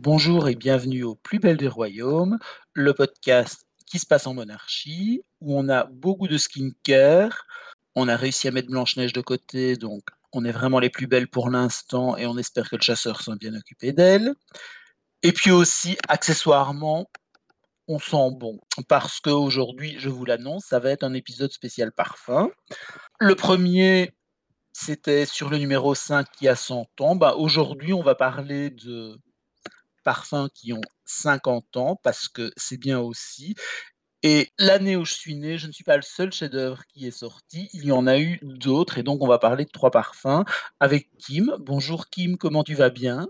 Bonjour et bienvenue au Plus belle des royaumes, le podcast qui se passe en monarchie, où on a beaucoup de skincare. On a réussi à mettre Blanche-Neige de côté, donc on est vraiment les plus belles pour l'instant et on espère que le chasseur soit bien occupé d'elle. Et puis aussi, accessoirement, on sent bon. Parce qu'aujourd'hui, je vous l'annonce, ça va être un épisode spécial parfum. Le premier, c'était sur le numéro 5 qui a 100 ans. Bah, aujourd'hui, on va parler de parfums qui ont 50 ans, parce que c'est bien aussi. Et l'année où je suis né, je ne suis pas le seul chef-d'œuvre qui est sorti. Il y en a eu d'autres, et donc on va parler de trois parfums avec Kim. Bonjour Kim, comment tu vas bien?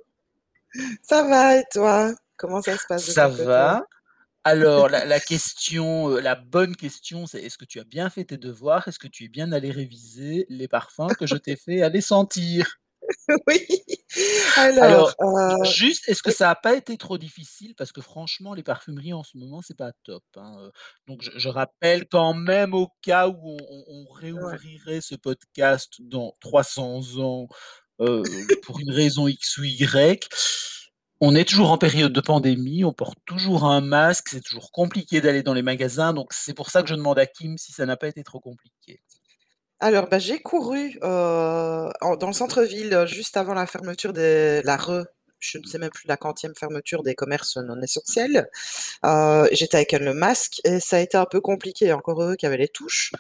Ça va et toi? Comment ça se passe de Ça va. Alors, la, la question, euh, la bonne question, c'est est-ce que tu as bien fait tes devoirs? Est-ce que tu es bien allé réviser les parfums que je t'ai fait aller sentir? Oui. Alors, Alors, euh, juste, est-ce que oui, ça n'a pas été trop difficile? Parce que franchement, les parfumeries en ce moment, c'est pas top, hein, heu, donc je je rappelle quand même au cas où on on on ouais. réouvrirait ce podcast dans 300 ans, heu, pour une raison X ou Y. On est toujours en période de pandémie, on porte toujours un masque, c'est toujours compliqué d'aller dans les magasins, donc c'est pour ça que je demande à Kim si ça n'a pas été trop compliqué. Alors, bah, j'ai couru, en dans le centre-ville, heu, juste avant la fermeture des la re je ne sais même plus la quantième fermeture des commerces non essentiels. Heu, j'étais avec le masque et ça a été un peu compliqué. Encore heureux qu'il y avait les touches,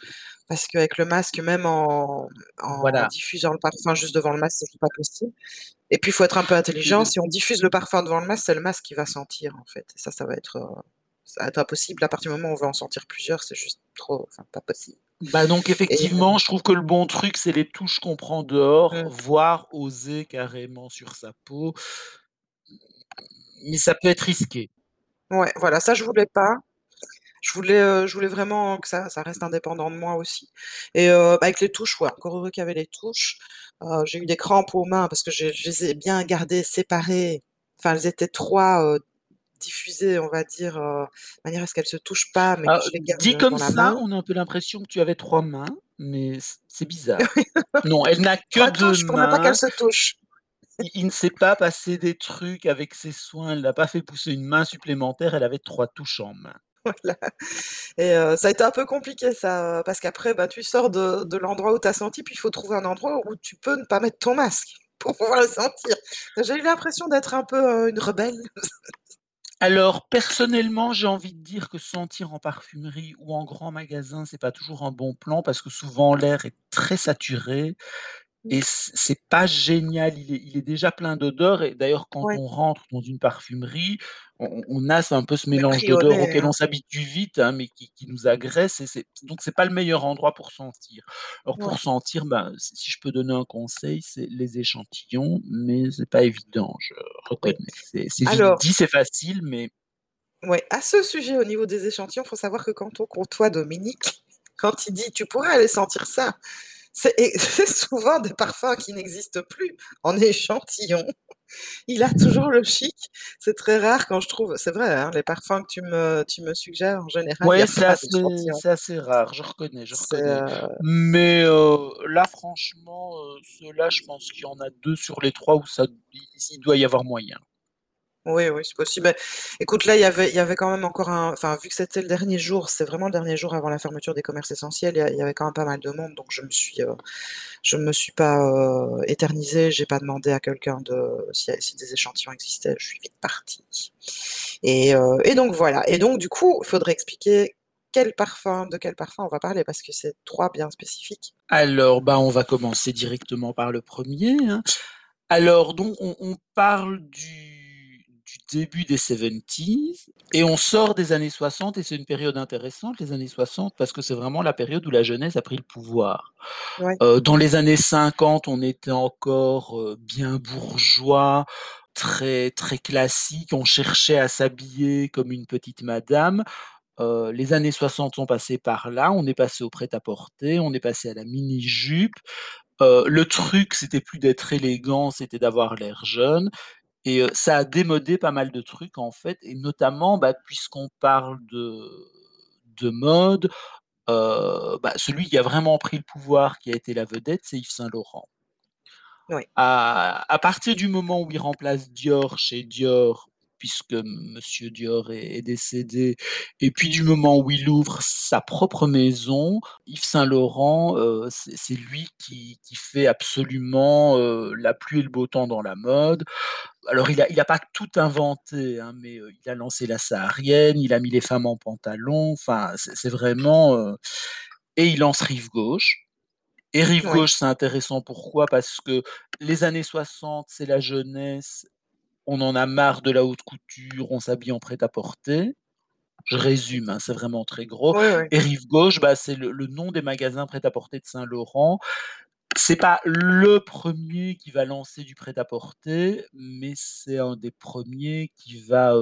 parce qu'avec le masque, même en en Voilà, diffusant le parfum juste devant le masque, c'est pas possible. Et puis, il faut être un peu intelligent. Si on diffuse le parfum devant le masque, c'est le masque qui va sentir, en fait. Et ça, ça va être, heu, ça va être impossible. À partir du moment où on veut en sentir plusieurs, c'est juste trop enfin, pas possible. Bah, donc Et effectivement, je trouve que le bon truc, c'est les touches qu'on prend dehors, mmh, voire oser carrément sur sa peau, mais ça peut être risqué. ouais, voilà, ça, je voulais pas. Je voulais, heu, je voulais vraiment que ça ça reste indépendant de moi aussi. Et heu, bah, avec les touches, ouais, encore heureux qu'il y avait les touches. Heu, j'ai eu des crampes aux mains parce que je les ai bien gardées séparées. Enfin, elles étaient 3, heu, diffusées, on va dire, heu, de manière à ce qu'elles se touchent pas, mais que Alors, je les garde, dit comme dans la main. ça, on a un peu l'impression que tu avais 3 mains, mais c'est bizarre. Non, elle n'a que 3 2 touches pour ne pas qu'elles mains. se touchent. Il il ne s'est pas passé des trucs avec ses soins, elle n'a pas fait pousser une main supplémentaire, elle avait 3 touches en main. Voilà. Et heu, ça a été un peu compliqué ça, parce qu'après, bah, tu sors de de l'endroit où tu as senti, puis il faut trouver un endroit où tu peux ne pas mettre ton masque pour pouvoir le sentir. J'ai eu l'impression d'être un peu, heu, une rebelle. Alors personnellement, j'ai envie de dire que sentir en parfumerie ou en grand magasin, c'est pas toujours un bon plan parce que souvent l'air est très saturé Et c c'est pas génial, il est il est déjà plein d'odeurs et d'ailleurs quand Ouais, on rentre dans une parfumerie, on a un peu ce mélange d'odeurs nez, auquel hein. on s'habitue vite, hein, mais qui qui nous agresse et c'est donc c'est pas le meilleur endroit pour sentir. Alors Ouais. pour sentir, ben, si je peux donner un conseil, c'est les échantillons, mais c'est pas évident, je Oui. reconnais. C'est c'est Alors, dit, c'est facile, mais ouais, à ce sujet, au niveau des échantillons, faut savoir que quand on côtoie Dominique, quand il dit: «Tu pourrais aller sentir ça», c'est souvent des parfums qui n'existent plus en échantillon. Il a toujours le chic. C'est très rare quand je trouve c'est vrai, hein, les parfums que tu me tu me suggères, en général, a c'est assez rare, je reconnais, je reconnais. heu Mais heu, là franchement, heu, ceux-là, je pense qu'il y en a 2 sur les 3 où ça il doit y avoir moyen. Oui, oui, c'est possible. Beh, écoute, là, il y avait y avait quand même encore un enfin, vu que c'était le dernier jour, c'est vraiment le dernier jour avant la fermeture des commerces essentiels, il y avait quand même pas mal de monde, donc je me je me suis pas, heu, éternisée. J'ai pas demandé à quelqu'un de si des échantillons existaient, je suis vite partie et heu et donc voilà et donc du coup, il faudrait expliquer quel parfum de quel parfum on va parler parce que c'est 3 bien spécifiques. Alors, bah, on va commencer directement par le premier. hein. Alors donc on on parle du du début des 70s et on sort des années 60 et c'est une période intéressante, les années 60, parce que c'est vraiment la période où la jeunesse a pris le pouvoir. Ouais, Heu, dans les années 50, on était encore, heu, bien bourgeois, très très classique, on cherchait à s'habiller comme une petite madame. Heu, les années 60 sont passées par là, on est passé au prêt-à-porter, on est passé à la mini-jupe. Le truc, c'était plus d'être élégant, c'était d'avoir l'air jeune et ça a démodé pas mal de trucs, en fait et notamment, bah, puisqu'on parle de de mode, bah, celui qui a vraiment pris le pouvoir, qui a été la vedette, c'est Yves Saint Laurent. Oui. À à partir du moment où il remplace Dior chez Dior, puisque monsieur Dior est est décédé et puis du moment où il ouvre sa propre maison, Yves Saint Laurent, heu, c'est lui qui qui fait absolument, heu, la pluie et le beau temps dans la mode. Alors il a il a pas tout inventé, hein, mais heu, il a lancé la saharienne, il a mis les femmes en pantalon, enfin, c'est vraiment, et il lance Rive Gauche et Rive Oui. Gauche, c'est intéressant pourquoi? Parce que les années 60, c'est la jeunesse, on en a marre de la haute couture, on s'habille en prêt-à-porter. Je résume, hein, c'est vraiment très gros Oui, oui. et Rive Gauche, bah, c'est le le nom des magasins prêt-à-porter de Saint Laurent. C'est pas le 1er qui va lancer du prêt-à-porter, mais c'est un des 1ers qui va,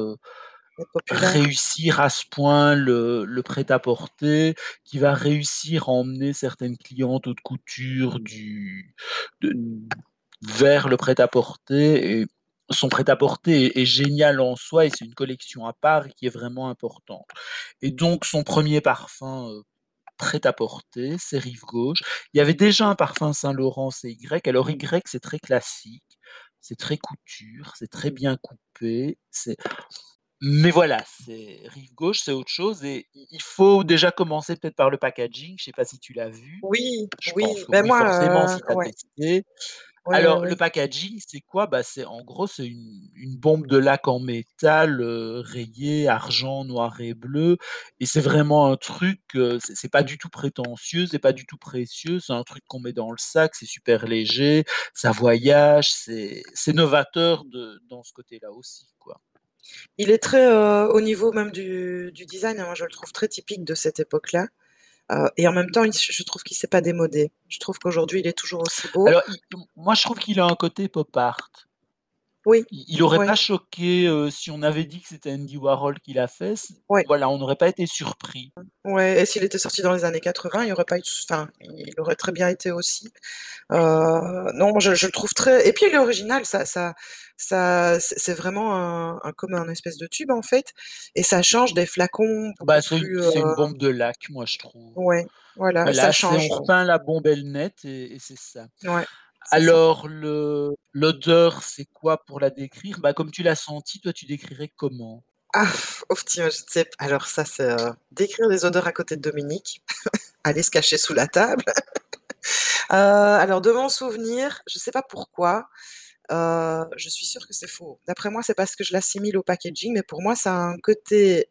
populaire. réussir à ce point le le prêt-à-porter, qui va réussir à emmener certaines clientes haute couture du de vers le prêt-à-porter et son prêt-à-porter est est génial en soi et c'est une collection à part et qui est vraiment importante et donc son 1er parfum, heu, prêt-à-porter, c'est Rive Gauche. Il y avait déjà un parfum Saint Laurent, c'est Y. Alors Y, c'est très classique, c'est très couture, c'est très bien coupé, c'est mais voilà, c'est Rive Gauche, c'est autre chose et il faut déjà commencer peut-être par le packaging, je sais pas si tu l'as vu? Oui, Je pense oui, que ben oui, forcément, moi, si tu heu, as ouais. testé. Alors le packaging, c'est quoi? Bah, c'est en gros, c'est une une bombe de laque en métal, heu, rayée argent, noir et bleu et c'est vraiment un truc, heu, c'est c'est pas du tout prétentieux, c'est pas du tout précieux, c'est un truc qu'on met dans le sac, c'est super léger, ça voyage, c'est c'est novateur de dans ce côté-là aussi, quoi. Il est très, heu, au niveau même du du design, hein, moi je le trouve très typique de cette époque-là, heu et en même temps, je trouve qu'il s'est pas démodé. Je trouve qu'aujourd'hui, il est toujours aussi beau. Alors moi, je trouve qu'il a un côté pop art. Oui, Il il aurait ouais. pas choqué, heu, si on avait dit que c'était Andy Warhol qui l'a fait, c Ouais. voilà, on n'aurait pas été surpris. Ouais et s'il était sorti dans les années 80, il y aurait pas eu de enfin, il aurait très bien été aussi. Heu, non, je je le trouve très et puis il est original, ça ça ça c'est c'est vraiment un un comme un espèce de tube, en fait et ça change des flacons beaucoup Bah, c'est plus, heu c'est une bombe de laque, moi, je trouve. Ouais, voilà, ça Voilà, c'est on change, repeint la bombe, elle net et et c'est ça. Ouais, c'est ça. Alors le l'odeur, c'est quoi pour la décrire? Bah, comme tu l'as senti, toi, tu décrirais comment? Ah, je ne sais p alors ça, c'est, heu, décrire les odeurs à côté de Dominique, aller se cacher sous la table. Heu, alors de mon souvenir, je sais pas pourquoi, heu, je suis sûre que c'est faux. D'après moi, c'est parce que je l'assimile au packaging, mais pour moi, ça a un côté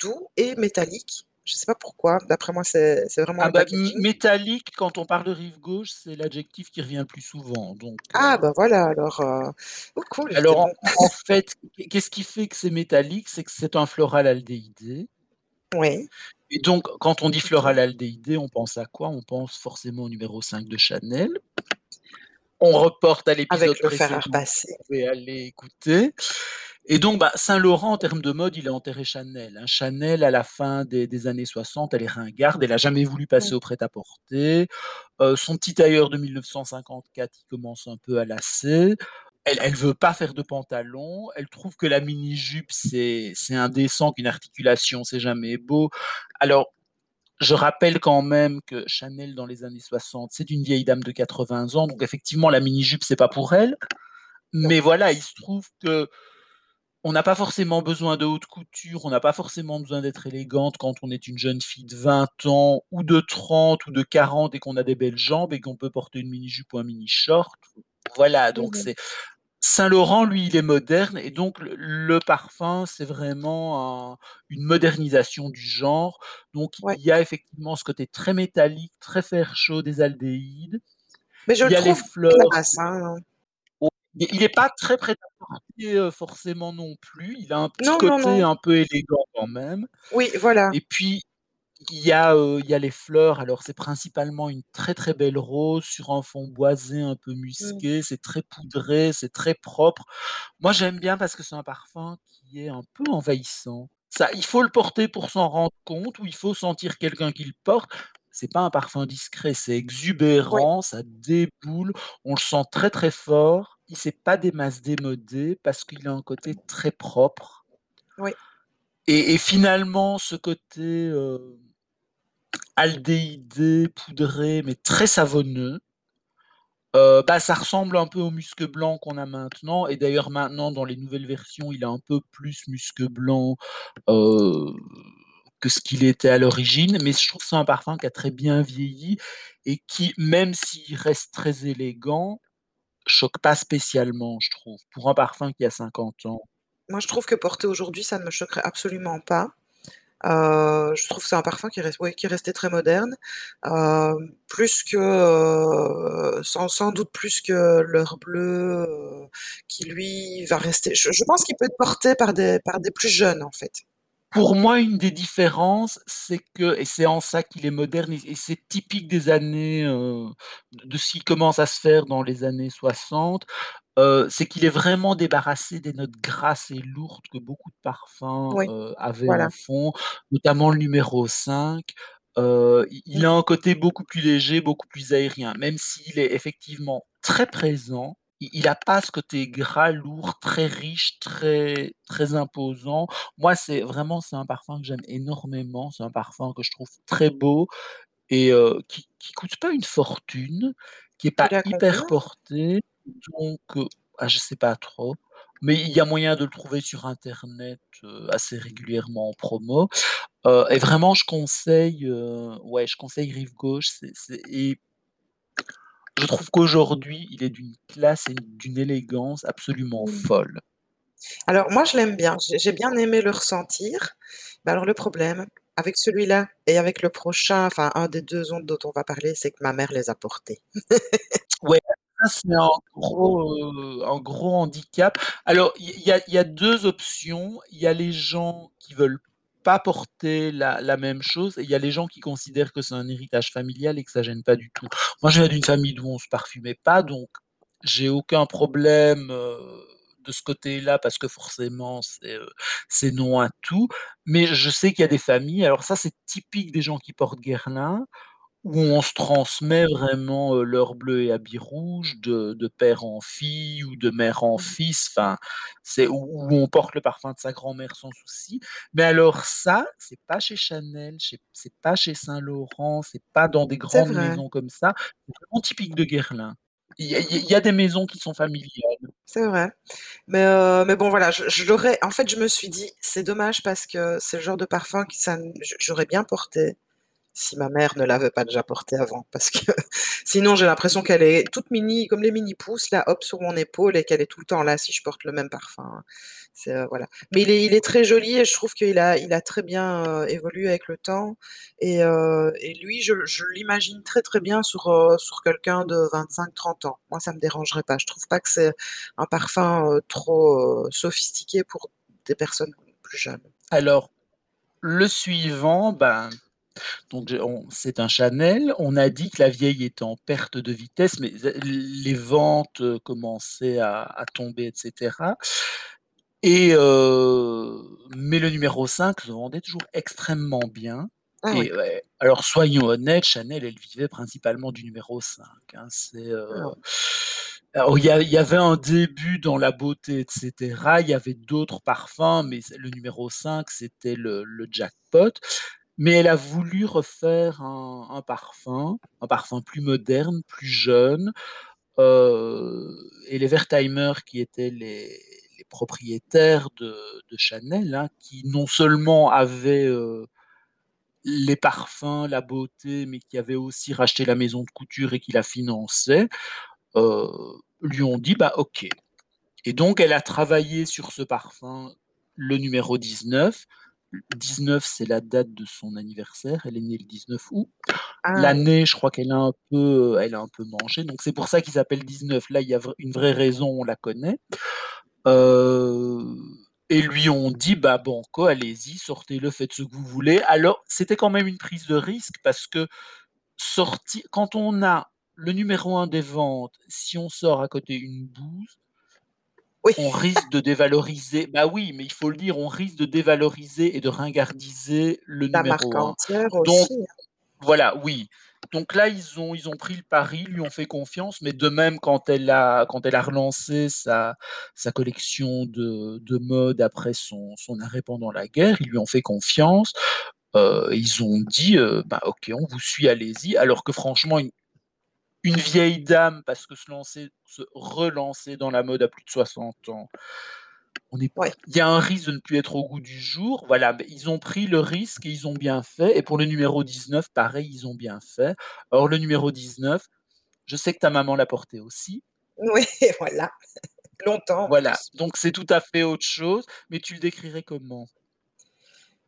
doux et métallique. Je sais pas pourquoi, d'après moi, c'est vraiment Ah bah, métallique, quand on parle de Rive Gauche, c'est l'adjectif qui revient le plus souvent, donc heu Ah bah, voilà alors, heu, oh cool, Alors en fait, qu'est qu'est-ce qui fait que c'est métallique? C'est que c'est un floral aldéhyde Oui. et donc quand on dit floral aldéhyde, on pense à quoi? On pense forcément au numéro 5 de Chanel. On reporte à l'épisode précédent, vous pouvez aller écouter et donc bah, Saint Laurent, en termes de mode, il a enterré Chanel, hein. Chanel, à la fin des des années 60, elle est ringarde, elle a jamais voulu passer au prêt-à-porter, heu, son petit tailleur de 1954, il commence un peu à lasser. Elle elle veut pas faire de pantalon, elle trouve que la mini-jupe, c'est indécent, qu'une articulation, c'est jamais beau. Alors, je rappelle quand même que Chanel, dans les années 60, c'est une vieille dame de 80 ans, donc effectivement, la mini-jupe, c'est pas pour elle, mais voilà, il se trouve qu'on n'a pas forcément besoin de haute couture, on n'a pas forcément besoin d'être élégante quand on est une jeune fille de 20 ans ou de 30 ou de 40 et qu'on a des belles jambes et qu'on peut porter une mini-jupe ou un mini short. Voilà, donc c'est Saint Laurent, lui, il est moderne et donc le le parfum, c'est vraiment un une modernisation du genre, donc Ouais. il y a effectivement ce côté très métallique, très fer chaud des aldéhydes. Mais je Il le y a les trouve fleurs classe, hein. Il il est pas très prêt-à-porter, heu, forcément non plus, il a un petit Non, côté non. un peu élégant quand même Oui, voilà. et puis il y a, heu, il y a les fleurs, alors c'est principalement une très, très belle rose sur un fond boisé un peu Mmh. musqué, c'est très poudré, c'est très propre. Moi, j'aime bien parce que c'est un parfum qui est un peu envahissant. Ça il faut le porter pour s'en rendre compte ou il faut sentir quelqu'un qui le porte. C'est pas un parfum discret, c'est Oui. exubérant, ça déboule, on le sent très, très fort. Il c'est pas des masses démodé parce qu'il a un côté très propre. Oui. et et finalement ce côté, aldéhyde, poudré, mais très savonneux heu, bah, ça ressemble un peu au musc blanc qu'on a maintenant. Et d'ailleurs maintenant dans les nouvelles versions, il est un peu plus musc blanc, heu, que ce qu'il était à l'origine, mais je trouve c'est un parfum qui a très bien vieilli et qui, même s'il reste très élégant, choque pas spécialement, je trouve, pour un parfum qui a 50 ans. Moi, je trouve que porté aujourd'hui, ça ne me choquerait absolument pas. Heu, je trouve que c'est un parfum qui reste, qui est resté très moderne, hem, plus que, heu, sans sans doute plus que l'Heure Bleue, qui lui va rester je je pense qu'il peut être porté par des par des plus jeunes, en fait. Pour moi, une des différences, c'est que et c'est en ça qu'il est moderne et et c'est typique des années, heu, de de ce qui commence à se faire dans les années 60, heu, c'est qu'il est vraiment débarrassé des notes grasses et lourdes que beaucoup de parfums, Oui, heu, avaient en voilà. fond, notamment le numéro 5. Heu, i il Mmh. a un côté beaucoup plus léger, beaucoup plus aérien, même s'il est effectivement très présent, i il a pas ce côté gras, lourd, très riche, très très imposant. Moi, c'est vraiment, c'est un parfum que j'aime énormément, c'est un parfum que je trouve très beau et qui qui coûte pas une fortune, qui est pas Il hyper combien? porté, donc heu, ah, je sais pas trop, mais il y a moyen de le trouver sur internet, assez régulièrement en promo, et vraiment je conseille, ouais, je conseille Rive Gauche, c'est c'est et je trouve qu'aujourd'hui, il est d'une classe et d'une élégance absolument folle. Alors moi, je l'aime bien, j'ai bien aimé le ressentir, mais alors le problème avec celui-là et avec le prochain, enfin un des 2 autres dont on va parler, c'est que ma mère les a portés. Ouais, c'est un gros, heu, un gros handicap. Alors il y y a 2 options, il y a les gens qui veulent pas porter la même chose il y a les gens qui considèrent que c'est un héritage familial et que ça gêne pas du tout. Moi, je viens d'une famille d'où on se parfumait pas, donc j'ai aucun problème, heu, de ce côté-là parce que forcément heu, c'est non à tout. Mais je sais qu'il y a des familles alors ça, c'est typique des gens qui portent Guerlain, où on se transmet vraiment, heu, L'Heure Bleue et Habit Rouge de de père en fille ou de mère en Mmh. fils, enfin, c'est où où on porte le parfum de sa grand-mère sans souci. Mais alors ça, c'est pas chez Chanel, chez c'est pas chez Saint Laurent, c'est pas dans des C'est grandes vrai. maisons comme ça, c'est vraiment typique de Guerlain. Il y a il y a des maisons qui sont familiales. C'est vrai. Mais heu, mais bon voilà, je je l'aurais en fait, je me suis dit: «C'est dommage parce que c'est le genre de parfum que ça n j j'aurais bien porté, si ma mère ne l'avait pas déjà porté avant». Parce que sinon j'ai l'impression qu'elle est toute mini, comme les mini pousses là, hop, sur mon épaule et qu'elle est tout le temps là si je porte le même parfum. Heu, voilà. Mais il est très joli et je trouve qu'il a très bien, heu, évolué avec le temps et et lui, je l'imagine très, très bien sur, sur quelqu'un de 25-30 ans. Moi, ça me dérangerait pas. Je trouve pas que c'est un parfum, trop, sophistiqué pour des personnes plus jeunes. Alors, le suivant, ben, donc c'est un Chanel. On a dit que la vieille était en perte de vitesse, mais z les ventes, heu, commençaient à à tomber et cetera et heu, mais le numéro 5 se vendait toujours extrêmement bien Ah oui. et ouais, alors soyons honnêtes, Chanel, elle vivait principalement du numéro 5, hein. C'est, Ah alors il y avait un début dans la beauté et cetera, il y avait d'autres parfums, mais le numéro 5, c'était le le jackpot. Mais elle a voulu refaire un parfum, un parfum plus moderne, plus jeune, heu et les Wertheimer qui étaient les propriétaires de Chanel, hein, qui non seulement avaient, heu, les parfums, la beauté, mais qui avaient aussi racheté la maison de couture et qui la finançaient, heu, lui ont dit: «Bah, OK» et donc elle a travaillé sur ce parfum, le numéro 19. 19, c'est la date de son anniversaire, elle est née le 19 août. Ah. L'année, je crois qu'elle a un peu, heu, elle a un peu mangé, donc c'est pour ça qu'il s'appelle 19. Là, il y a une vraie raison, on la connaît. Heu et lui ont dit: «Bah, banco, allez-y, sortez-le, faites ce que vous voulez». Alors, c'était quand même une prise de risque parce que sorti quand on a le numéro 1 des ventes, si on sort à côté une bouse Oui, on risque de dévaloriser bah, oui, mais il faut le dire, on risque de dévaloriser et de ringardiser le la marque numéro 1. entière Donc aussi, hein. voilà, oui. Donc là, ils ont ils ont pris le pari, ils lui ont fait confiance, mais de même quand elle a quand elle a relancé sa sa collection de de mode après son son arrêt pendant la guerre, ils lui ont fait confiance. Heu, ils ont dit, heu: «Bah, OK, on vous suit, allez-y». Alors que franchement, une une vieille dame, parce que se lancer se relancer dans la mode à plus de 60 ans, on est Ouais. il y a un risque de ne plus être au goût du jour. Voilà, ils ont pris le risque et ils ont bien fait et pour le numéro 19, pareil, ils ont bien fait. Or le numéro 19, je sais que ta maman l'a porté aussi. Oui, voilà, longtemps Voilà, donc c'est tout à fait autre chose, mais tu le décrirais comment?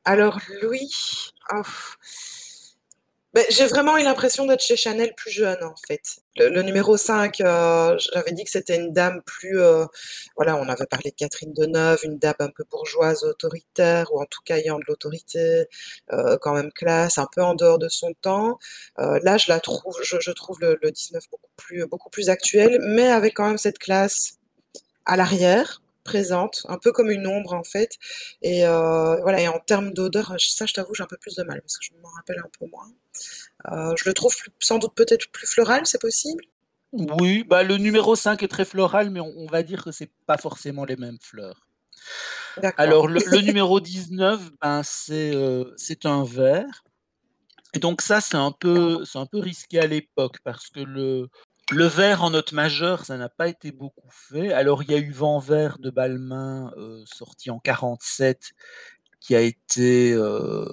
Alors lui, oh beh, j'ai vraiment eu l'impression d'être chez Chanel plus jeune, en fait. Le numéro 5, heu, j'avais dit que c'était une dame plus, heu, voilà, on avait parlé de Catherine Deneuve, une dame un peu bourgeoise, autoritaire ou en tout cas ayant de l'autorité, heu, quand même classe, un peu en dehors de son temps. Là, je la trouve je trouve le le 19 beaucoup plus beaucoup plus actuel, mais avec quand même cette classe à l'arrière, présente, un peu comme une ombre, en fait et voilà et en termes d'odeur, ça, je t'avoue, j'ai un peu plus de mal parce que je m'en rappelle un peu moins. Heu, je le trouve plus sans doute peut-être plus floral, c'est possible? Oui, bah, le numéro 5 est très floral, mais on on va dire que c'est pas forcément les mêmes fleurs. Alors le le numéro 19, ben, c'est, heu, c'est un vert et donc ça, c'est un peu un peu risqué à l'époque parce que le le vert en note majeure, ça n'a pas été beaucoup fait. Alors il y a eu Vent vert de Balmain, heu, sorti en 47 qui a été, heu,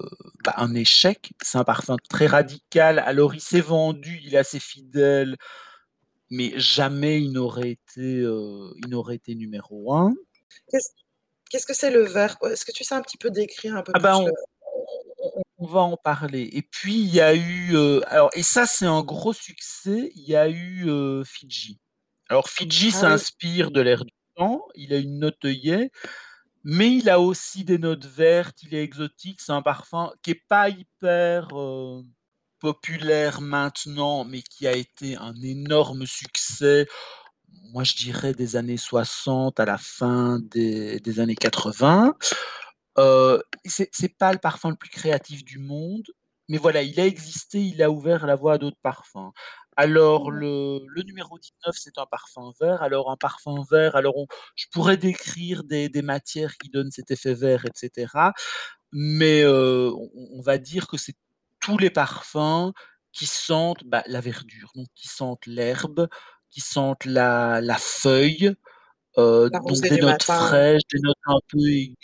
bah, un échec. C'est un parfum très radical. Alors il s'est vendu, il est assez fidèle, mais jamais il n'aurait été, il n'aurait été numéro 1. Qu'est-ce qu'est-ce que c'est le vert? Est-ce que tu sais un petit peu décrire un peu Ah bah, plus le on on va en parler et puis il y a eu, heu, alors et ça c'est un gros succès, il y a eu, Fidji. Alors Fidji Ah oui. s'inspire de l'air du temps, il a une note œillet, mais il a aussi des notes vertes, il est exotique, c'est un parfum qui est pas hyper, heu, populaire maintenant, mais qui a été un énorme succès. Moi, je dirais des années 60 à la fin des années 80. Heu, c'est c'est pas le parfum le plus créatif du monde, mais voilà, il a existé, il a ouvert la voie à d'autres parfums. Alors le le numéro 19, c'est un parfum vert. Alors un parfum vert, alors on je pourrais décrire des des matières qui donnent cet effet vert et cetera, mais heu, on on va dire que c'est tous les parfums qui sentent, bah, la verdure, donc qui sentent l'herbe, qui sentent la la feuille, La donc des notes fraîches, des notes un peu aiguës,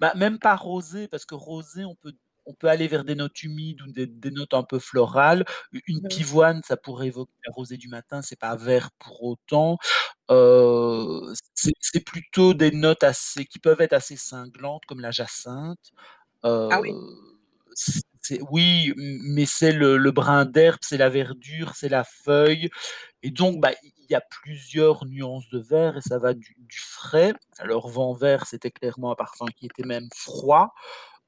bah, même pas rosé parce que rosé, on peut on peut aller vers des notes humides ou des des notes un peu florales. Une Mmh mh. pivoine, ça pourrait évoquer la rosée du matin, c'est pas vert pour autant. C'est plutôt des notes assez qui peuvent être assez cinglantes comme la jacinthe. Ah oui? Oui, mais c'est le le brin d'herbe, c'est la verdure, c'est la feuille et donc bah, il il y a plusieurs nuances de vert et ça va du du frais. Alors Vent vert, c'était clairement un parfum qui était même froid,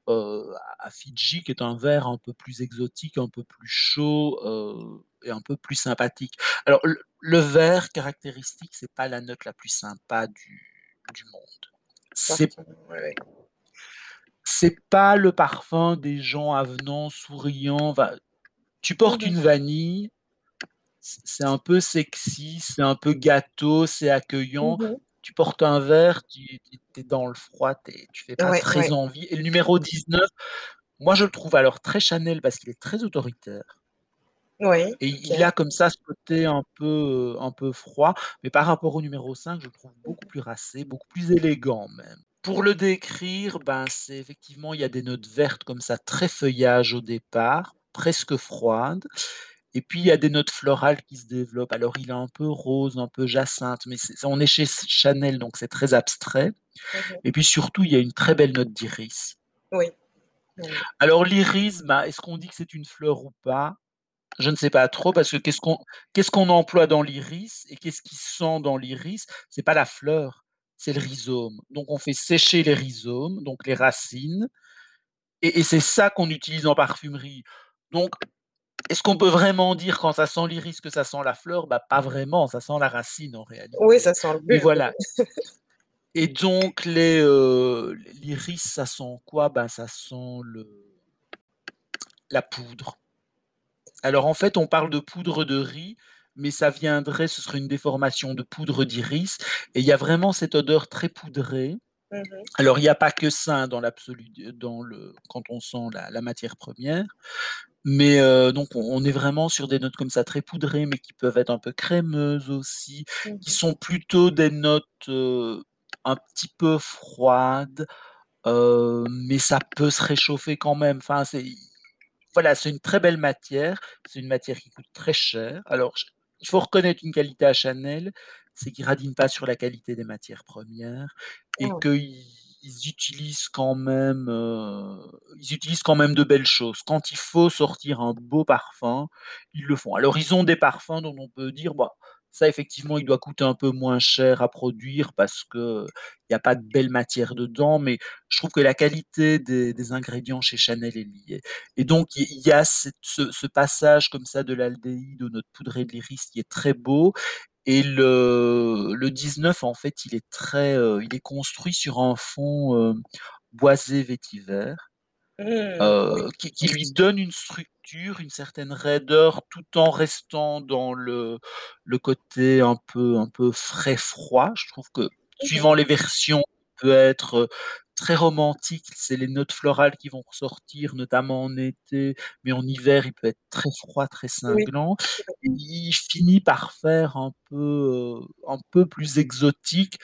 heu, à Fidji qui est un vert un peu plus exotique, un peu plus chaud, heu et un peu plus sympathique. Alors le le vert caractéristique, c'est pas la note la plus sympa du du monde. C'est ouais, c'est pas le parfum des gens avenants, souriants, va tu Mmh portes une vanille, c'est un peu sexy, c'est un peu gâteau, c'est Mmh accueillant. mh. Tu portes un vert, tu es dans le froid, tu es tu fais pas Ouais, très ouais. envie. Et le numéro 19, moi je le trouve alors très Chanel parce qu'il est très autoritaire. Oui, et il a comme ça ce côté un peu, heu, un peu froid, mais par rapport au numéro 5, je le trouve beaucoup plus racé, beaucoup plus élégant même. Pour le décrire, ben, c'est effectivement, il y a des notes vertes comme ça, très feuillage au départ, presque froides et puis il y a des notes florales qui se développent. Alors il est un peu rose, un peu jacinthe, mais on est chez Chanel, donc c'est très abstrait Mmh mh. et puis surtout, il y a une très belle note d'iris. Oui. Oui. Alors l'iris, bah, est-ce qu'on dit que c'est une fleur ou pas? Je ne sais pas trop parce que qu'est-ce qu'on qu'est-ce qu'on emploie dans l'iris et qu'est-ce qui sent dans l'iris? C'est pas la fleur, c'est le rhizome. Donc on fait sécher les rhizomes, donc les racines et et c'est ça qu'on utilise en parfumerie. Donc est-ce qu'on peut vraiment dire quand ça sent l'iris que ça sent la fleur? Bah, pas vraiment, ça sent la racine en Oui, réalité. ça sent le Mais bulbe. voilà et donc les, heu, l'iris, ça sent quoi? Ben, ça sent le la poudre. Alors en fait, on parle de poudre de riz, mais ça viendrait ce serait une déformation de poudre d'iris et il y a vraiment cette odeur très poudrée. Mmh mh. Alors il y a pas que ça hein, dans l'absolu dans le quand on sent la la matière première, mais donc on on est vraiment sur des notes comme ça très poudrées, mais qui peuvent être un peu crémeuses aussi, Mmh qui sont plutôt des notes, un petit peu froides, mais ça peut se réchauffer quand même. Enfin, c'est voilà, c'est une très belle matière, c'est une matière qui coûte très cher. Alors il faut reconnaître une qualité à Chanel, c'est qu'ils radinent pas sur la qualité des matières premières et Ah. qu'ils ils utilisent quand même, heu, ils utilisent quand même de belles choses. Quand il faut sortir un beau parfum, ils le font. Alors ils ont des parfums dont on peut dire: «Bah, ça effectivement, il doit coûter un peu moins cher à produire parce qu'il y a pas de belles matières dedans», mais je trouve que la qualité des ingrédients chez Chanel est liée et donc il il y a ce passage comme ça de l'aldéhyde aux notes poudrées de l'iris qui est très beau et le le 19 en fait, il est très, heu, il est construit sur un fond, heu, boisé vétiver, Mmh, heu, qui qui lui donne une structure, une certaine raideur tout en restant dans le le côté un peu un peu frais froid. Je trouve que Mmh mh. suivant les versions, peut être, très romantique, c'est les notes florales qui vont ressortir, notamment en été, mais en hiver, il peut être très froid, très Oui, cinglant et il finit par faire un peu, heu, un peu plus exotique,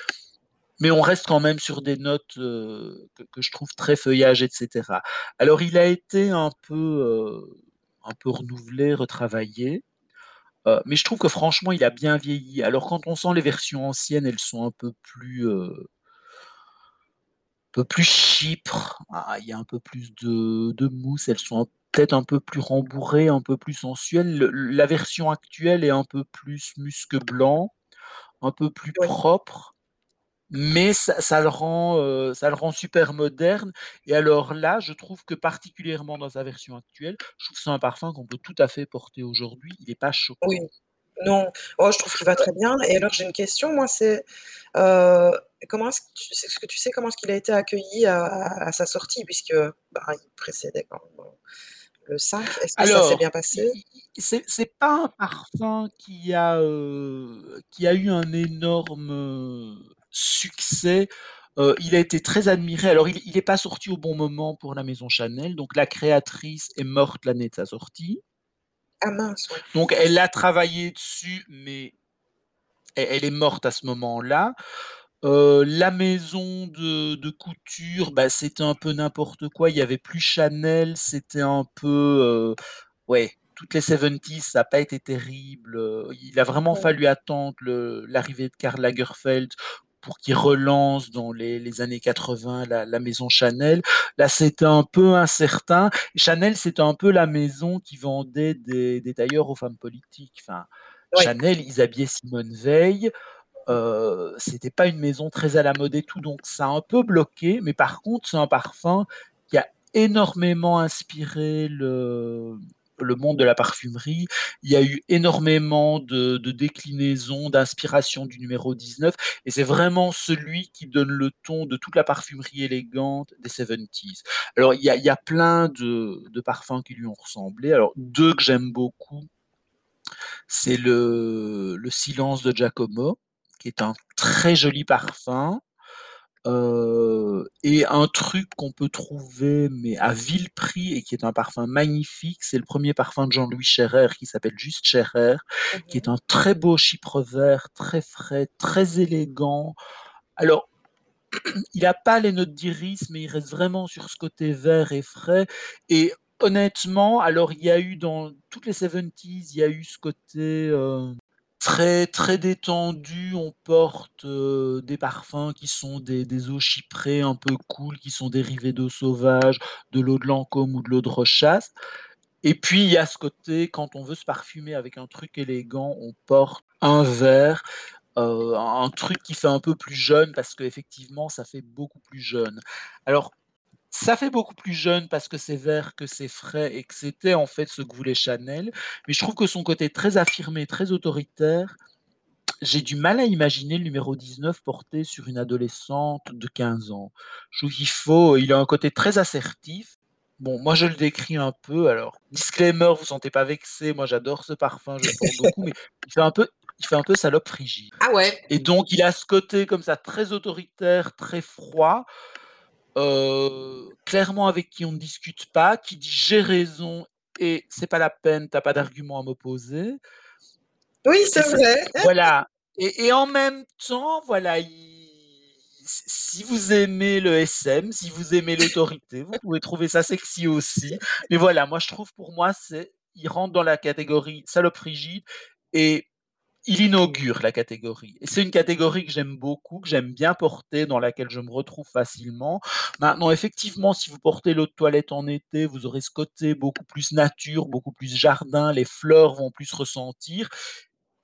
mais on reste quand même sur des notes, heu, que que je trouve très feuillage et cetera. Alors il a été un peu, heu, un peu renouvelé, retravaillé, mais je trouve que franchement, il a bien vieilli. Alors quand on sent les versions anciennes, elles sont un peu plus, peu plus chypre, ah, il y a un peu plus de de mousse, elles sont peut-être un peu plus rembourrées, un peu plus sensuelles. Le la version actuelle est un peu plus musc blanc, un peu plus propre, mais ça ça le rend, heu, ça le rend super moderne et alors là, je trouve que particulièrement dans sa version actuelle, je trouve que c'est un parfum qu'on peut tout à fait porter aujourd'hui, il est pas Oui. choquant. Non, oh je trouve qu'il va très bien et alors j'ai une question moi, c'est, heu, comment est-ce que tu est-ce que tu sais comment est-ce qu'il a été accueilli à à à sa sortie? Puisque, bah, il précédait quand même, heu, le 5. Est-ce que ça s'est bien passé? c'est c'est pas un parfum qui a, heu, qui a eu un énorme, heu, succès, il a été très admiré. Alors il il est pas sorti au bon moment pour la maison Chanel, donc la créatrice est morte l'année de sa sortie Ah mince, ouais. donc elle a travaillé dessus, mais elle est morte à ce moment-là. La maison de de couture, bah, c'était un peu n'importe quoi, il y avait plus Chanel, c'était un peu, ouais, toutes les 70's, ça a pas été terrible, il a vraiment fallu attendre le l'arrivée de Karl Lagerfeld pour qu'il relance dans les les années 80 la la maison Chanel. Là, c'était un peu incertain. Chanel, c'était un peu la maison qui vendait des des tailleurs aux femmes politiques. Enfin. Chanel, ils habillaient Simone Veil, Heu, c'était pas une maison très à la mode et tout, donc ça a un peu bloqué, mais par contre, c'est un parfum qui a énormément inspiré le le monde de la parfumerie. Il y a eu énormément de de déclinaisons, d'inspiration du numéro 19 et c'est vraiment celui qui donne le ton de toute la parfumerie élégante des 70's. Alors il y a il y a plein de de parfums qui lui ont ressemblé. Alors 2 que j'aime beaucoup c'est le le Silence de Giacomo, qui est un très joli parfum, heu et un truc qu'on peut trouver, mais à vil prix et qui est un parfum magnifique, c'est le 1er parfum de Jean-Louis Scherrer qui s'appelle juste Scherrer, Mmh qui est un très beau chypre vert, très frais, très élégant. Alors, il a pas les notes d'iris, mais il reste vraiment sur ce côté vert et frais et honnêtement, alors il y a eu dans toutes les 70's, il y a eu ce côté, heu, très, très détendu. On porte, des parfums qui sont des eaux chyprées un peu cool, qui sont dérivées d'eau sauvage, de l'eau de Lancôme ou de l'eau de Rochas et puis il y a ce côté, quand on veut se parfumer avec un truc élégant, on porte un un un truc qui fait un peu plus jeune parce qu'effectivement, ça fait beaucoup plus jeune. Alors, ça fait beaucoup plus jeune parce que c'est vert, que c'est frais et que c'était en fait ce que voulait Chanel, mais je trouve que son côté très affirmé, très autoritaire, j'ai du mal à imaginer le numéro 19 porté sur une adolescente de 15 ans. Je trouve qu'il faut il a un côté très assertif, Bon, moi je le décris un peu, alors disclaimer, vous sentez pas vexé, moi j'adore ce parfum, je le porte beaucoup, mais il fait un peu il fait un peu salope frigide Ah ouais? et donc il a ce côté comme ça très autoritaire, très froid, heu, clairement avec qui on ne discute pas, qui dit: «J'ai raison et c'est pas la peine, tu as pas d'argument à m'opposer». Oui, c'est vrai. voilà et et en même temps, voilà, il si si vous aimez le SM, si vous aimez l'autorité, vous pouvez trouver ça sexy aussi. Mais voilà, moi je trouve pour moi, c'est il rentre dans la catégorie salope frigide et il inaugure la catégorie et c'est une catégorie que j'aime beaucoup, que j'aime bien porter, dans laquelle je me retrouve facilement. Maintenant effectivement, si vous portez l'eau de toilette en été, vous aurez ce côté beaucoup plus nature, beaucoup plus jardin, les fleurs vont plus se ressentir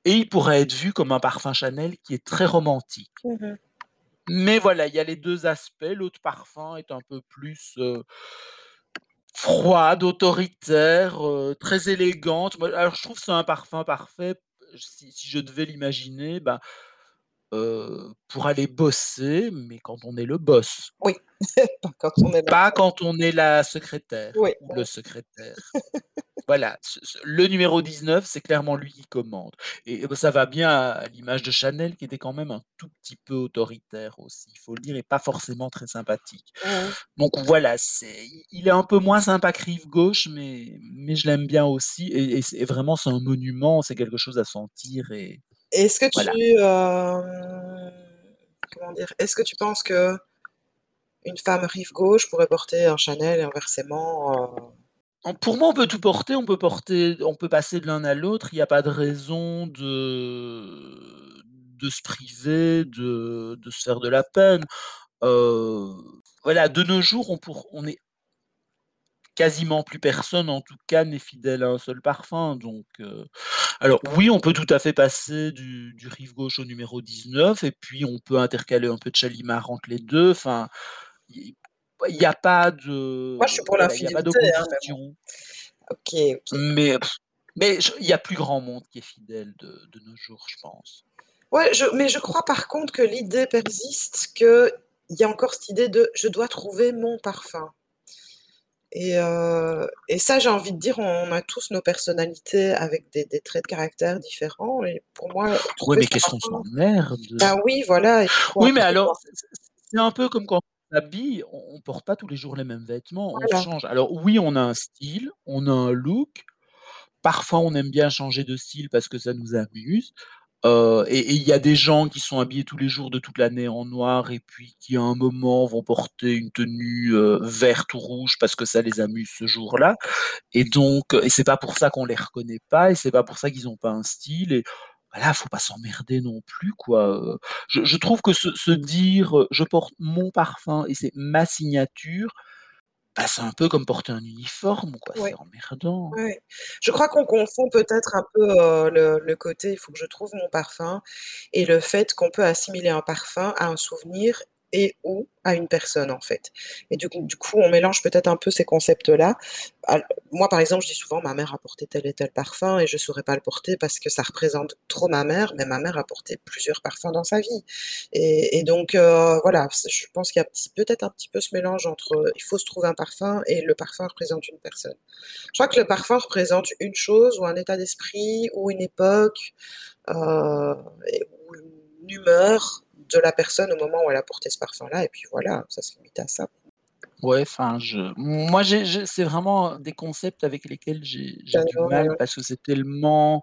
et il pourrait être vu comme un parfum Chanel qui est très romantique. Mmh mh. Mais voilà, il y a les 2 aspects, l'autre parfum est un peu plus, heu froide, autoritaire, heu, très élégante. Alors je trouve c'est un parfum parfait, si si je devais l'imaginer, bah, heu, pour aller bosser, mais quand on est le boss. Oui, pas quand on est Pas quand on est la secrétaire Oui, ou le secrétaire. Voilà, le numéro 19, c'est clairement lui qui commande et bah, ça va bien à l'image de Chanel qui était quand même un tout petit peu autoritaire aussi, il faut le dire et pas forcément très sympathique. Donc voilà, c'est il est un peu moins sympa que Rive Gauche, mais mais je l'aime bien aussi et vraiment c'est un monument, c'est quelque chose à sentir et Est-ce que voilà. tu, hem, comment dire? Est-ce que tu penses qu'une femme Rive Gauche pourrait porter un Chanel et inversement, heu? Pour moi, on peut tout porter, on peut porter on peut passer de l'un à l'autre, il y a pas de raison de de se priver, de de se faire de la peine. Heu, voilà, de nos jours, on pour on est quasiment plus personne, en tout cas, n'est fidèle à un seul parfum, donc heu, alors oui, on peut tout à fait passer du du Rive Gauche au numéro 19 et puis on peut intercaler un peu de Shalimar entre les 2, enfin, il il y a pas Moi, je suis de pour voilà, il y a pas l'infidélité, hein. OK. Mais mais il y a plus grand monde qui est fidèle de de nos jours, je pense. Ouais, je mais je crois par contre que l'idée persiste qu'il y a encore cette idée de: «Je dois trouver mon parfum» et heu et ça, j'ai envie de dire, on a tous nos personnalités avec des des traits de caractère différents et pour moi, trouver mais qu'est-ce qu'on s'emmerde! bah oui, voilà, il Oui, mais alors, c'est un peu comme quand s'habille, on on porte pas tous les jours les mêmes vêtements, on Voilà. change. Alors oui, on a un style, on a un look, parfois on aime bien changer de style parce que ça nous amuse, heu et et il y a des gens qui sont habillés tous les jours de toute l'année en noir et puis qui, à un moment, vont porter une tenue, heu, verte ou rouge parce que ça les amuse ce jour-là et donc et c'est pas pour ça qu'on les reconnaît pas et c'est pas pour ça qu'ils ont pas un style et voilà, faut pas s'emmerder non plus, quoi, je je trouve que se se dire, «Je porte mon parfum et c'est ma signature», bah, c'est un peu comme porter un uniforme, quoi, c'est emmerdant. Je crois qu'on confond peut-être un peu, le côté: «Il faut que je trouve mon parfum» et le fait qu'on peut assimiler un parfum à un souvenir et ou à une personne, en fait et du coup on mélange peut-être un peu ces concepts-là. Moi, par exemple, je dis souvent: «Ma mère a porté tel et tel parfum et je saurais pas le porter parce que ça représente trop ma mère», mais ma mère a porté plusieurs parfums dans sa vie et donc heu, voilà, je pense qu'il y a peut-être un petit peu ce mélange entre, heu, il faut se trouver un parfum et le parfum représente une personne. Je crois que le parfum représente une chose ou un état d'esprit ou une époque, et ou une humeur de la personne au moment où elle a porté ce parfum-là et puis voilà, ça se limite à ça. Ouais, enfin, je moi, c'est vraiment des concepts avec lesquels j'ai du mal parce que c'est tellement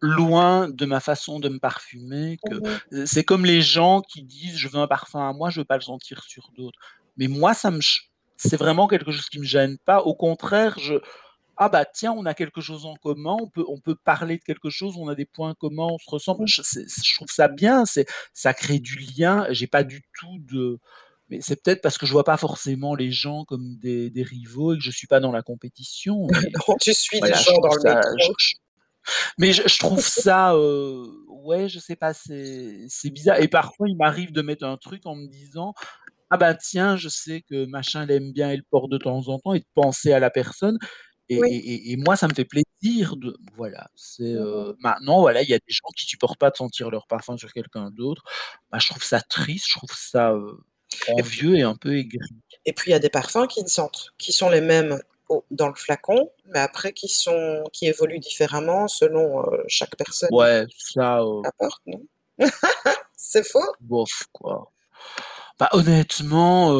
loin de ma façon de me parfumer que Mmh c'est comme les gens qui disent: «Je veux un parfum à moi, je veux pas le sentir sur d'autres». Mais moi, ça me c'est vraiment quelque chose qui me gêne pas, au contraire, je «Ah bah tiens, on a quelque chose en commun, on peut on peut parler de quelque chose, on a des points communs, on se ressemble». Je trouve ça bien, c'est ça crée du lien, j'ai pas du tout de mais c'est peut-être parce que je vois pas forcément les gens comme des des rivaux et que je suis pas dans la compétition, mais Non, tu suis voilà, gens trouve dans le ça je mais je je trouve ça, heu, ouais, je sais pas, c'est c'est bizarre. Et parfois il m'arrive de mettre un truc en me disant: «Ah bah tiens, je sais que machin l'aime bien et le porte de temps en temps» et de penser à la personne et Oui. et et et moi, ça me fait plaisir de voilà, c'est, Mmh heu, mh. maintenant, voilà, il y a des gens qui supportent pas de sentir leur parfum sur quelqu'un d'autre. Bah, je trouve ça triste, je trouve ça, p envieux et un peu aigri. Et puis il y a des parfums qui ne sentent qui sont les mêmes au dans le flacon, mais après qui sont qui évoluent différemment selon, heu, chaque personne Ouais, ça, heu apporte, non? C'est faux? bof quoi. Bah, honnêtement,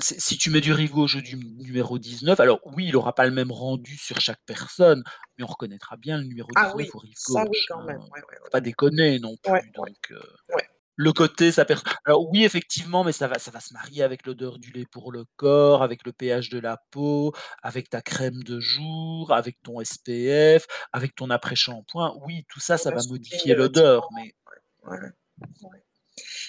si si tu mets du Rive Gauche du numéro 19, alors oui, il aura pas le même rendu sur chaque personne, mais on reconnaîtra bien le numéro Ah 19 oui, au Rive ça oui Gauche, quand même. Ouais, ouais, faut pas déconner non plus donc ouais. le côté ça pers alors oui, effectivement, mais ça va ça va se marier avec l'odeur du lait pour le corps, avec le pH de la peau, avec ta crème de jour, avec ton SPF, avec ton après-shampoing. Oui, tout ça, ça va modifier l'odeur, mais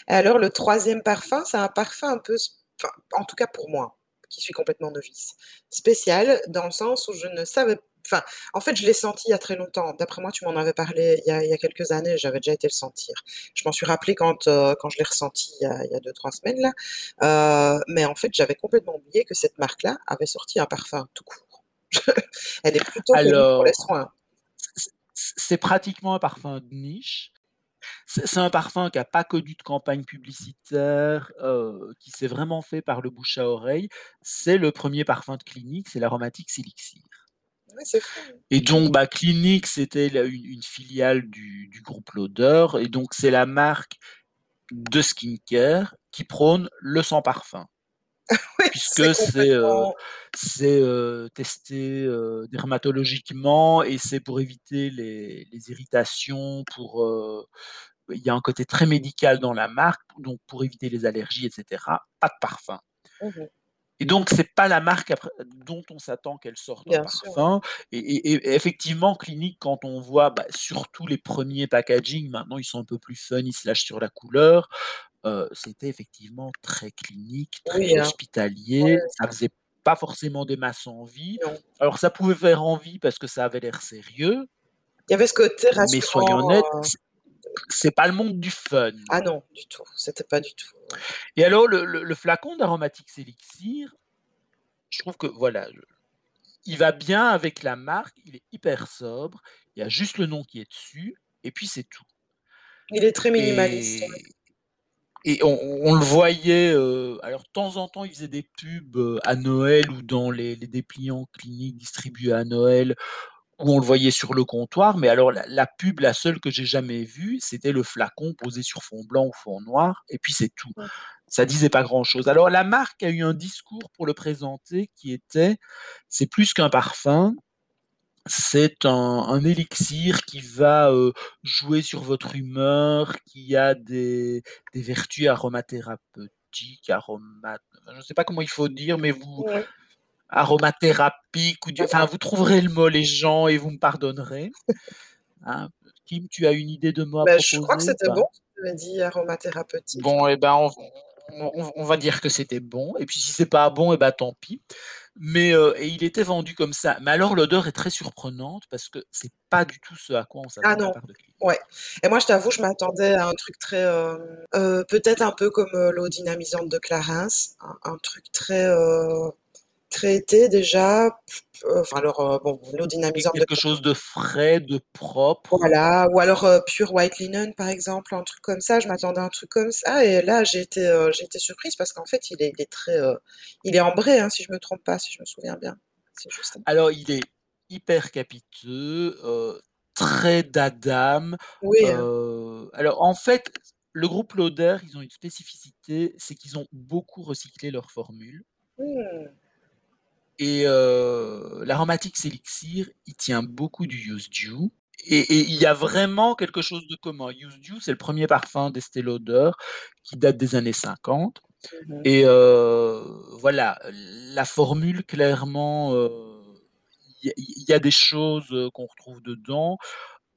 alors le 3e parfum, c'est un parfum un peu enfin, en tout cas pour moi, qui suis complètement novice, spécial dans le sens où je ne savais enfin, en fait, je l'ai senti il y a très longtemps. D'après moi, tu m'en avais parlé il y a il y a quelques années, j'avais déjà été le sentir. Je m'en suis rappelée quand, heu, quand je l'ai ressenti il y a il y a 2-3 semaines là, heu, mais en fait, j'avais complètement oublié que cette marque-là avait sorti un parfum tout court. Elle est plutôt connue pour les alors soins. c'est pratiquement un parfum de niche. C'est un parfum qui a pas connu de campagne publicitaire, heu, qui s'est vraiment fait par le bouche à oreille. C'est le 1er parfum de Clinique, c'est l'Aromatics Elixir. Ouais, c'est fou, hein. Et donc, bah, Clinique, c'était une une filiale du du groupe L'Odeur et donc c'est la marque de skincare qui prône le sans parfum. Oui, Puisque c'est, heu, complètement heu, testé, heu, dermatologiquement et c'est pour éviter les les irritations, pour, il y a un côté très médical dans la marque, donc pour éviter les allergies et cetera, pas de parfum. Mmh mh. Et donc c'est pas la marque dont on s'attend qu'elle sorte Bien ouais. parfum et et et effectivement Clinique quand on voit, bah, surtout les premiers packaging, maintenant ils sont un peu plus fun, ils se lâchent sur la couleur, heu, c'était effectivement très clinique, très Oui, hein. hospitalier, Ouais, ça faisait pas forcément des masses envie. Non. Alors ça pouvait faire envie parce que ça avait l'air sérieux Il y avait ce côté mais soyons rassurant, honnêtes, heu, c c'est pas le monde du fun. Ah non, du tout, c'était pas du tout. Et alors le le le flacon d'Aromatics Elixir, je trouve que voilà, il va bien avec la marque, il est hyper sobre, il y a juste le nom qui est dessus et puis c'est tout. Il est très minimaliste, ouais. Et et on on le voyait, heu, alors de temps en temps, il faisait des pubs, heu, à Noël ou dans les les dépliants Clinique distribués à Noël, où on le voyait sur le comptoir, mais alors la la pub, la seule que j'ai jamais vue, c'était le flacon posé sur fond blanc ou fond noir et puis c'est tout. Ça disait pas grand chose. Alors la marque a eu un discours pour le présenter qui était: «C'est plus qu'un parfum, c'est un un élixir qui va, heu, jouer sur votre humeur, qui a des des vertus aromathérapeutiques, aromat» je sais pas comment il faut dire, mais vous Ouais. ou du enfin vous trouverez le mot les gens et vous me pardonnerez, hein. Kim, tu as une idée de mot à Bah, je crois que proposer ou c'était pas? bon, tu avais dit aromathérapeutique. Bon et ben, on on on on va dire que c'était bon et puis si c'est pas bon et bah, tant pis. Mais, heu et il était vendu comme ça. Mais alors l'odeur est très surprenante parce que c'est pas du tout ce à quoi on Ah s'attend de la non, de ouais. Et moi je t'avoue, je m'attendais à un truc très, hem, heu, peut-être un peu comme, l'eau dynamisante de Clarins, un un truc très, été déjà, heu, enfin alors, heu, bon, l'eau dynamisante quelque chose de frais, de propre. Voilà, ou alors, heu, Pure White Linen par exemple, un truc comme ça, je m'attendais à un truc comme ça et là j'ai été, heu, j'ai été surprise parce qu'en fait il est il est très, il est ambré, hein, si je me trompe pas, si je me souviens bien. C'est juste Alors il est hyper capiteux, très d'Adam, Oui, hein. alors en fait, le groupe L'Odeur, ils ont une spécificité, c'est qu'ils ont beaucoup recyclé leurs formules Mmh. Et heu, l'Aromatics Elixir, il tient beaucoup du N'Dour et et il y a vraiment quelque chose de commun. N'Dour, c'est le 1er parfum d'Estée Lauder qui date des années 50 Mmh mh. et heu, voilà, la formule clairement, heu, il y a il y a des choses, qu'on retrouve dedans.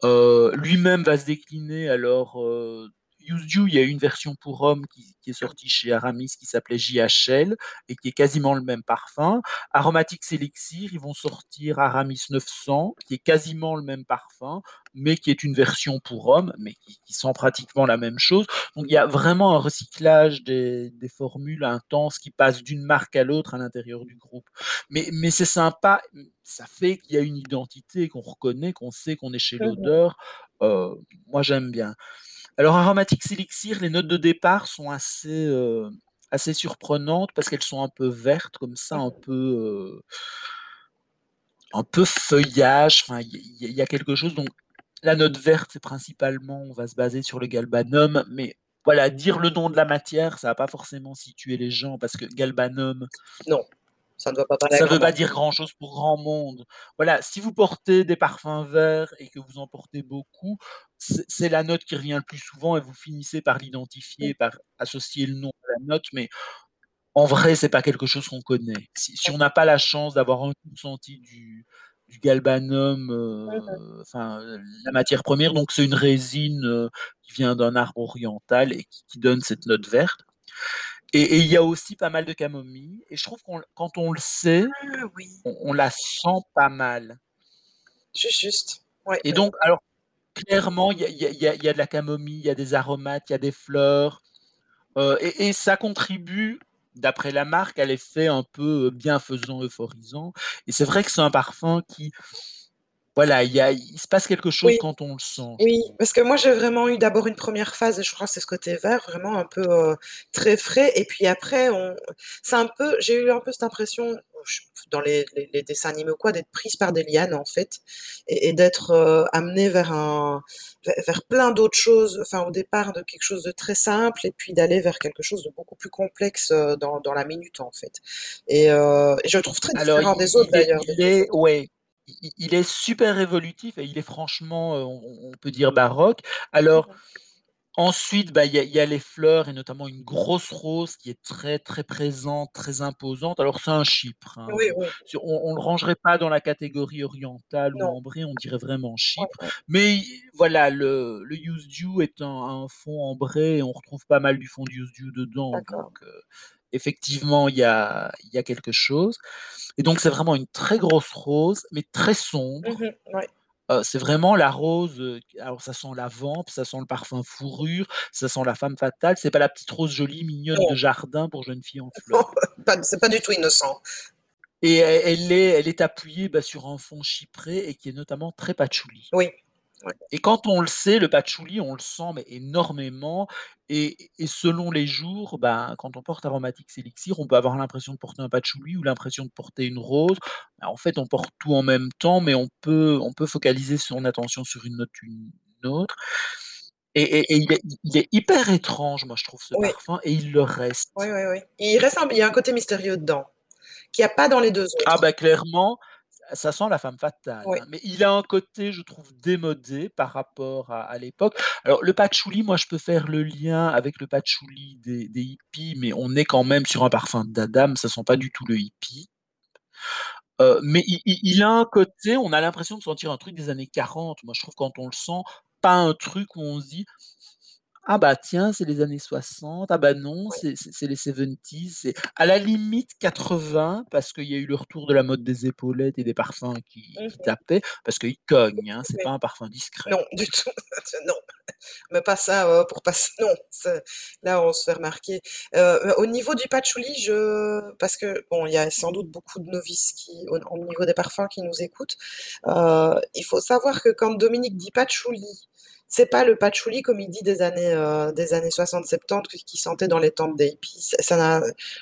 Lui-même va se décliner alors, N'Dour, il y a eu une version pour homme qui qui est sortie chez Aramis qui s'appelait JHL et qui est quasiment le même parfum. Aromatics Elixir, ils vont sortir Aramis 900 qui est quasiment le même parfum, mais qui est une version pour homme, mais qui qui sent pratiquement la même chose. Donc il y a vraiment un recyclage des des formules intenses qui passent d'une marque à l'autre à l'intérieur du groupe. Mais mais c'est sympa, ça fait qu'il y a une identité qu'on reconnaît, qu'on sait qu'on est chez. L'Odeur, heu, moi j'aime bien. Alors Aromatics Elixir, les notes de départ sont assez, heu, assez surprenantes parce qu'elles sont un peu vertes comme ça, un peu, heu un peu feuillage, enfin il y il y a quelque chose. Donc la note verte, c'est principalement on va se baser sur le galbanum, mais voilà, dire le nom de la matière, ça va pas forcément situer les gens parce que galbanum Non, ça ne pas ça veut pas dire grand chose pour grand monde. Voilà, si vous portez des parfums verts et que vous en portez beaucoup, c'est la note qui revient le plus souvent et vous finissez par l'identifier, par associer le nom à la note, mais en vrai, c'est pas quelque chose qu'on connaît. Si si on n'a pas la chance d'avoir un coup senti du du galbanum, Mmh enfin, heu, la matière première, donc c'est une résine, heu, qui vient d'un arbre oriental et qui qui donne cette note verte et il y a aussi pas mal de camomille et je trouve qu'on quand on le sait, Ah oui. on on la sent pas mal. Ju juste, ouais, Et donc alors clairement, il y a y a y a y a de la camomille, il y a des aromates, il y a des fleurs, heu et et ça contribue, d'après la marque, à l'effet un peu, bienfaisant, euphorisant et c'est vrai que c'est un parfum qui voilà, il y a il se passe quelque chose Oui, quand on le sent, oui, parce que moi j'ai vraiment eu d'abord une 1re phase et je crois que c'est ce côté vert vraiment un peu, heu, très frais. Et puis après on c'est un peu j'ai eu un peu cette impression, dans les les les dessins animés ou quoi, d'être prise par des lianes en fait et et d'être, heu, amenée vers un ve vers plein d'autres choses, enfin au départ de quelque chose de très simple et puis d'aller vers quelque chose de beaucoup plus complexe, heu, dans dans la minute en fait. Et je le trouve très Alors différent il des autres d'ailleurs, il 2 est ouais, il est super évolutif et il est franchement, heu, on peut dire baroque. Alors ensuite, bah, il y a il y a les fleurs et notamment une grosse rose qui est très, très présente, très imposante. Alors c'est un chypre, hein, Oui, oui. on on le rangerait pas dans la catégorie orientale ou ambrée, on dirait vraiment chypre, mais voilà, le le est un un fond ambré et on retrouve pas mal du fond de dedans donc D'accord. Effectivement, il y a il y a quelque chose et donc c'est vraiment une très grosse rose, mais très Mmh sombre. mh, ouais. Heu, c'est vraiment la rose, heu, q alors ça sent la menthe, ça sent le parfum fourrure, ça sent la femme fatale, c'est pas la petite rose jolie mignonne de jardin pour jeune fille en fleurs. c'est pas du tout innocent. Et elle est elle est appuyée, bah, sur un fond chypré et qui est notamment très patchouli. Oui, ouais. Et quand on le sait, le patchouli, on le sent mais énormément et et selon les jours, ben, quand on porte Aromatix Elixir, on peut avoir l'impression de porter un patchouli ou l'impression de porter une rose. Bah, en fait, on porte tout en même temps, mais on peut on peut focaliser son attention sur une note ou une autre et et et il est il est hyper étrange, moi je trouve ce Oui. parfum et il le Oui, reste. oui, oui. Il reste un il y a un côté mystérieux dedans, qu'il y a pas dans les 2 Ah autres. bah, clairement, ça sent la femme fatale, Oui. hein, mais il a un côté, je trouve, démodé par rapport à à l'époque. Alors le patchouli, moi je peux faire le lien avec le patchouli des des hippies, mais on est quand même sur un parfum d'Adam, ça sent pas du tout le hippie. Heu, mais il a un côté, on a l'impression de sentir un truc des années 40. Moi je trouve quand on le sent, pas un truc où on se dit: «Ah bah tiens, c'est les années 60, ah bah non, c'est les 70s», c'est à la limite 80 parce qu'il y a eu le retour de la mode des épaulettes et des parfums qui Mmh qui tapaient, parce qu'il cogne, hein, c'est Oui. pas un parfum discret. Non, du tout, non, mais pas ça, heu, pour passer non, là on se fait remarquer. Heu, au niveau du patchouli, je parce que bon, il y a sans doute beaucoup de novices qui au au niveau des parfums qui nous écoutent. Heu, il faut savoir que quand Dominique dit patchouli, c'est pas le patchouli comme il dit des années, heu, des années 60-70 que qu'il sentait dans les tempes des hippies. Ça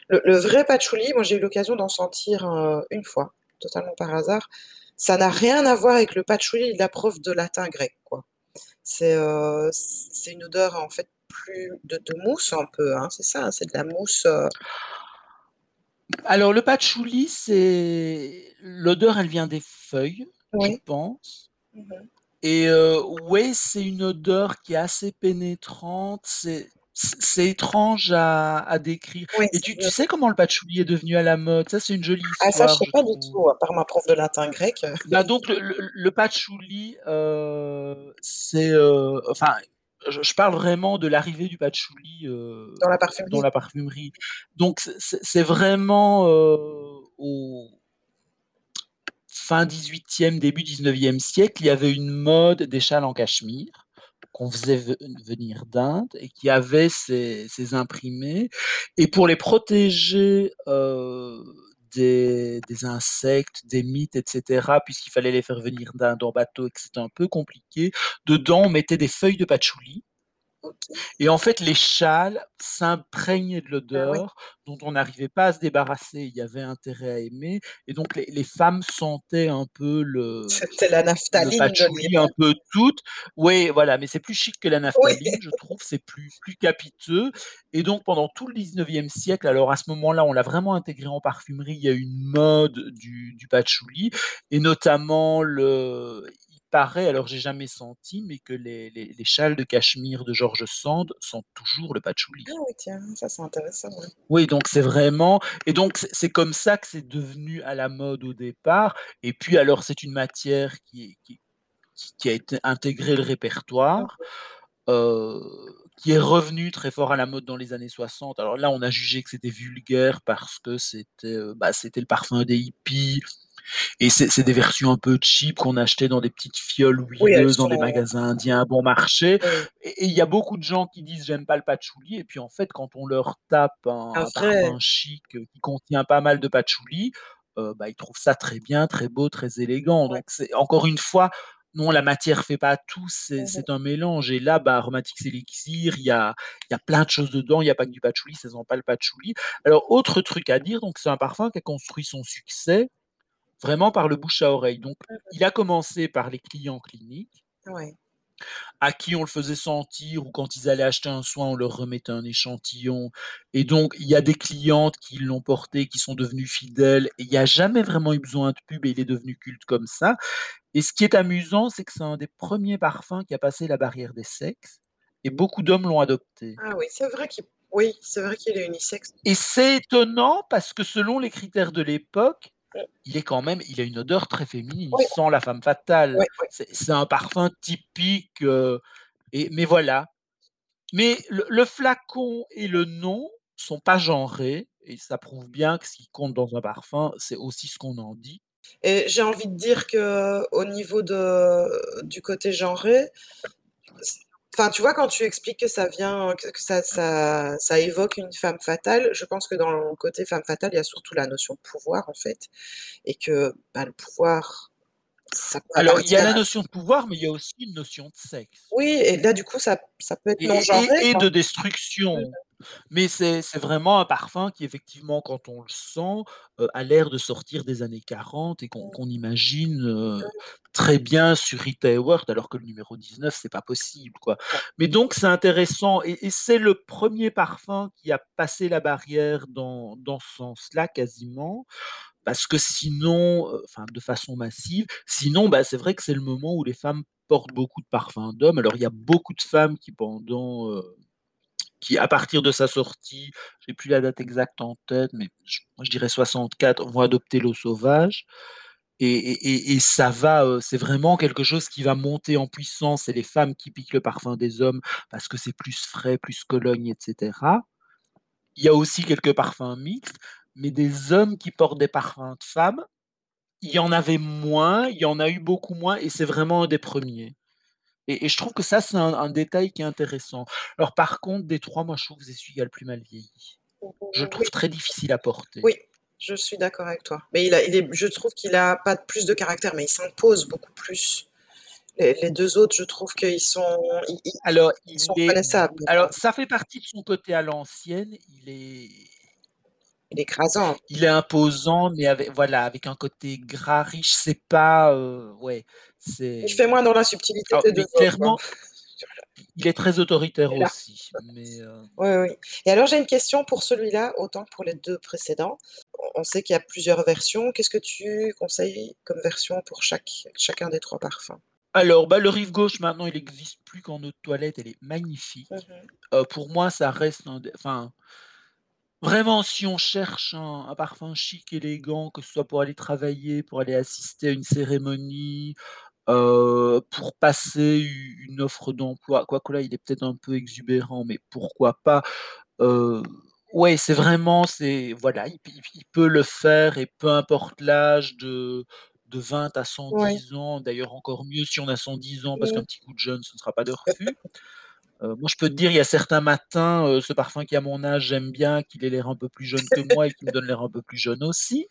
le le vrai patchouli, moi j'ai eu l'occasion d'en sentir, heu, une fois, totalement par hasard, ça n'a rien à voir avec le patchouli de la prof de latin grec, quoi. C'est, heu, c c'est une odeur en fait plus de de mousse un peu, hein, c'est ça, c'est de la mousse, Alors le patchouli, c'est l'odeur, elle vient des feuilles, je pense Mmh mh. Et heu, ouais, c'est une odeur qui est assez pénétrante, c'est c'est étrange à à décrire Oui, et tu sais comment le patchouli est devenu à la mode? Ça, c'est une jolie Ah ça, je histoire, sais je pas du tout, à part ma prof de latin grec, Bah, donc le le le patchouli, heu, c'est, heu, enfin, je je parle vraiment de l'arrivée du patchouli, heu, Dans la dans parfumerie? la parfumerie. Donc c'est vraiment, au fin 18e, début 19e siècle, il y avait une mode des châles en cachemire qu'on faisait ve venir d'Inde et qui avaient ces ces imprimés. Et pour les protéger, heu, des des insectes, des mites et cetera, puisqu'il fallait les faire venir d'Inde en bateau et que c'était un peu compliqué, dedans, on mettait des feuilles de patchouli OK. Et en fait, les châles s'imprégnaient de Ah oui. l'odeur dont on n'arrivait pas à se débarrasser. Il y avait intérêt à aimer et donc les les femmes sentaient un peu le C'était la le naphtaline de patchouli un l'hiver. peu toutes. Oui, voilà, mais c'est plus chic que la Oui. naphtaline, je trouve, c'est plus plus capiteux et donc pendant tout le 19e siècle, alors à ce moment-là, on l'a vraiment intégré en parfumerie, il y a eu une mode du du patchouli et notamment le paraît, alors j'ai jamais senti, mais que les les les châles de cachemire de George Sand sentent toujours le patchouli. Ah oui, tiens, ça c'est intéressant, ouais. Oui, donc c'est vraiment et donc c'est c'est comme ça que c'est devenu à la mode au départ et puis alors c'est une matière qui est qui qui qui a été intégrée le répertoire, heu, qui est revenue très fort à la mode dans les années 60. Alors là, on a jugé que c'était vulgaire parce que c'était, heu, bah, c'était le parfum des hippies et c'est des versions un peu cheap qu'on achetait dans des petites fioles Oui, huileuses dans des magasins indiens à bon marché. Oui. et il y a beaucoup de gens qui disent: «J'aime pas le patchouli» et puis en fait, quand on leur tape un parfum chic qui contient pas mal de patchouli, heu, bah, ils trouvent ça très bien, très beau, très élégant. Donc c'est encore une fois, non, la matière fait pas tout, c'est Mmh un mélange. Et là, bah, Elixir, il y a y a plein de choses dedans, il y a pas que du patchouli, ça sent pas le patchouli. Alors autre truc à dire, donc c'est un parfum qui a construit son succès vraiment par le bouche à oreille. Donc Mmh mh. il a commencé par les clients cliniques Ouais. à qui on le faisait sentir ou quand ils allaient acheter un soin, on leur remettait un échantillon et donc il y a des clientes qui l'ont porté, qui sont devenues fidèles et il y a jamais vraiment eu besoin de pub et il est devenu culte comme ça et ce qui est amusant, c'est que c'est un des 1ers parfums qui a passé la barrière des sexes et beaucoup d'hommes l'ont adopté. Ah oui, c'est vrai qu'il oui, c'est vrai qu'il est unisexe. Et c'est étonnant parce que selon les critères de l'époque. Il est quand même il a une odeur très féminine, il Oui. sent la femme fatale. C'est un parfum typique, heu et mais voilà. Mais le le flacon et le nom sont pas genrés et ça prouve bien que ce qui compte dans un parfum, c'est aussi ce qu'on en dit. Et j'ai envie de dire qu'au niveau de du côté genré, enfin, tu vois, quand tu expliques que ça vient que ça ça évoque une femme fatale, je pense que dans le côté femme fatale, il y a surtout la notion de pouvoir, en fait. Et que, bah, le pouvoir, ça Alors il y a la notion de pouvoir, mais il y a aussi une notion de sexe. Oui et là, du coup, ça ça peut être Et non et genré, et de Mmh destruction. mh. Mais c'est vraiment un parfum qui effectivement, quand on le sent, heu, a l'air de sortir des années 40 et qu'on Mmh. imagine, heu, Mmh. très bien sur Rita Hayworth alors que le numéro 19, c'est pas possible, quoi. Mais donc c'est intéressant et et c'est le 1er parfum qui a passé la barrière dans dans ce sens-là, quasiment, parce que sinon, heu, enfin de façon massive, sinon, bah, c'est vrai que c'est le moment où les femmes portent beaucoup de parfums d'hommes. Alors il y a beaucoup de femmes qui pendant, heu, qui à partir de sa sortie, j'ai plus la date exacte en tête, mais je dirais 64, vont adopter l'eau sauvage et et et et ça va, heu, c'est vraiment quelque chose qui va monter en puissance. C'est les femmes qui piquent le parfum des hommes parce que c'est plus frais, plus cologne et cetera. Il y a aussi quelques parfums mixtes, mais des hommes qui portent des parfums de femmes, il y en avait moins, il y en a eu beaucoup moins et c'est vraiment un des 1ers et et je trouve que ça, c'est un un détail qui est intéressant. Alors par contre, des 3, moi je trouve que c'est celui qui a le plus mal vieilli. Je le Oui. trouve très difficile à porter. Oui, je suis d'accord avec toi. Mais il a il est je trouve qu'il a pas plus de caractère, mais il s'impose beaucoup plus. Les les 2 autres, je trouve qu'ils sont ils Alors ils il sont est alors ça fait partie de son côté à l'ancienne, il est Il est écrasant. il est imposant, mais avec voilà, avec un côté gras, riche, c'est pas, heu, ouais, Il c'est fait moins dans la subtilité alors que les il 2 est autres, quoi. clairement il est très autoritaire aussi, mais heu Oui, oui et alors j'ai une question pour celui-là, autant que pour les 2 précédents. On sait qu'il y a plusieurs versions. Qu'est-ce que tu conseilles comme version pour chaque chacun des 3 parfums? Alors, bah, le Rive Gauche maintenant, il existe plus qu'en eau de toilette, elle est Mmh magnifique. mh. Heu, pour moi, ça reste un enfin vraiment si on cherche un un parfum chic, élégant, que ce soit pour aller travailler, pour aller assister à une cérémonie, heu, pour passer u une offre d'emploi, quoique là, il est peut-être un peu exubérant, mais pourquoi pas? Heu, ouais, c'est vraiment c'est voilà, il p il il peut le faire et peu importe l'âge de de 20 à cent Ouais. dix ans, d'ailleurs encore mieux si on a 110 ans parce Mmh. qu'un petit coup de jeune, ce ne sera pas de refus. Heu, moi, je peux te dire, il y a certains matins, heu, ce parfum qui à mon âge, j'aime bien qu'il ait l'air un peu plus jeune que moi et qu'il me donne l'air un peu plus jeune aussi.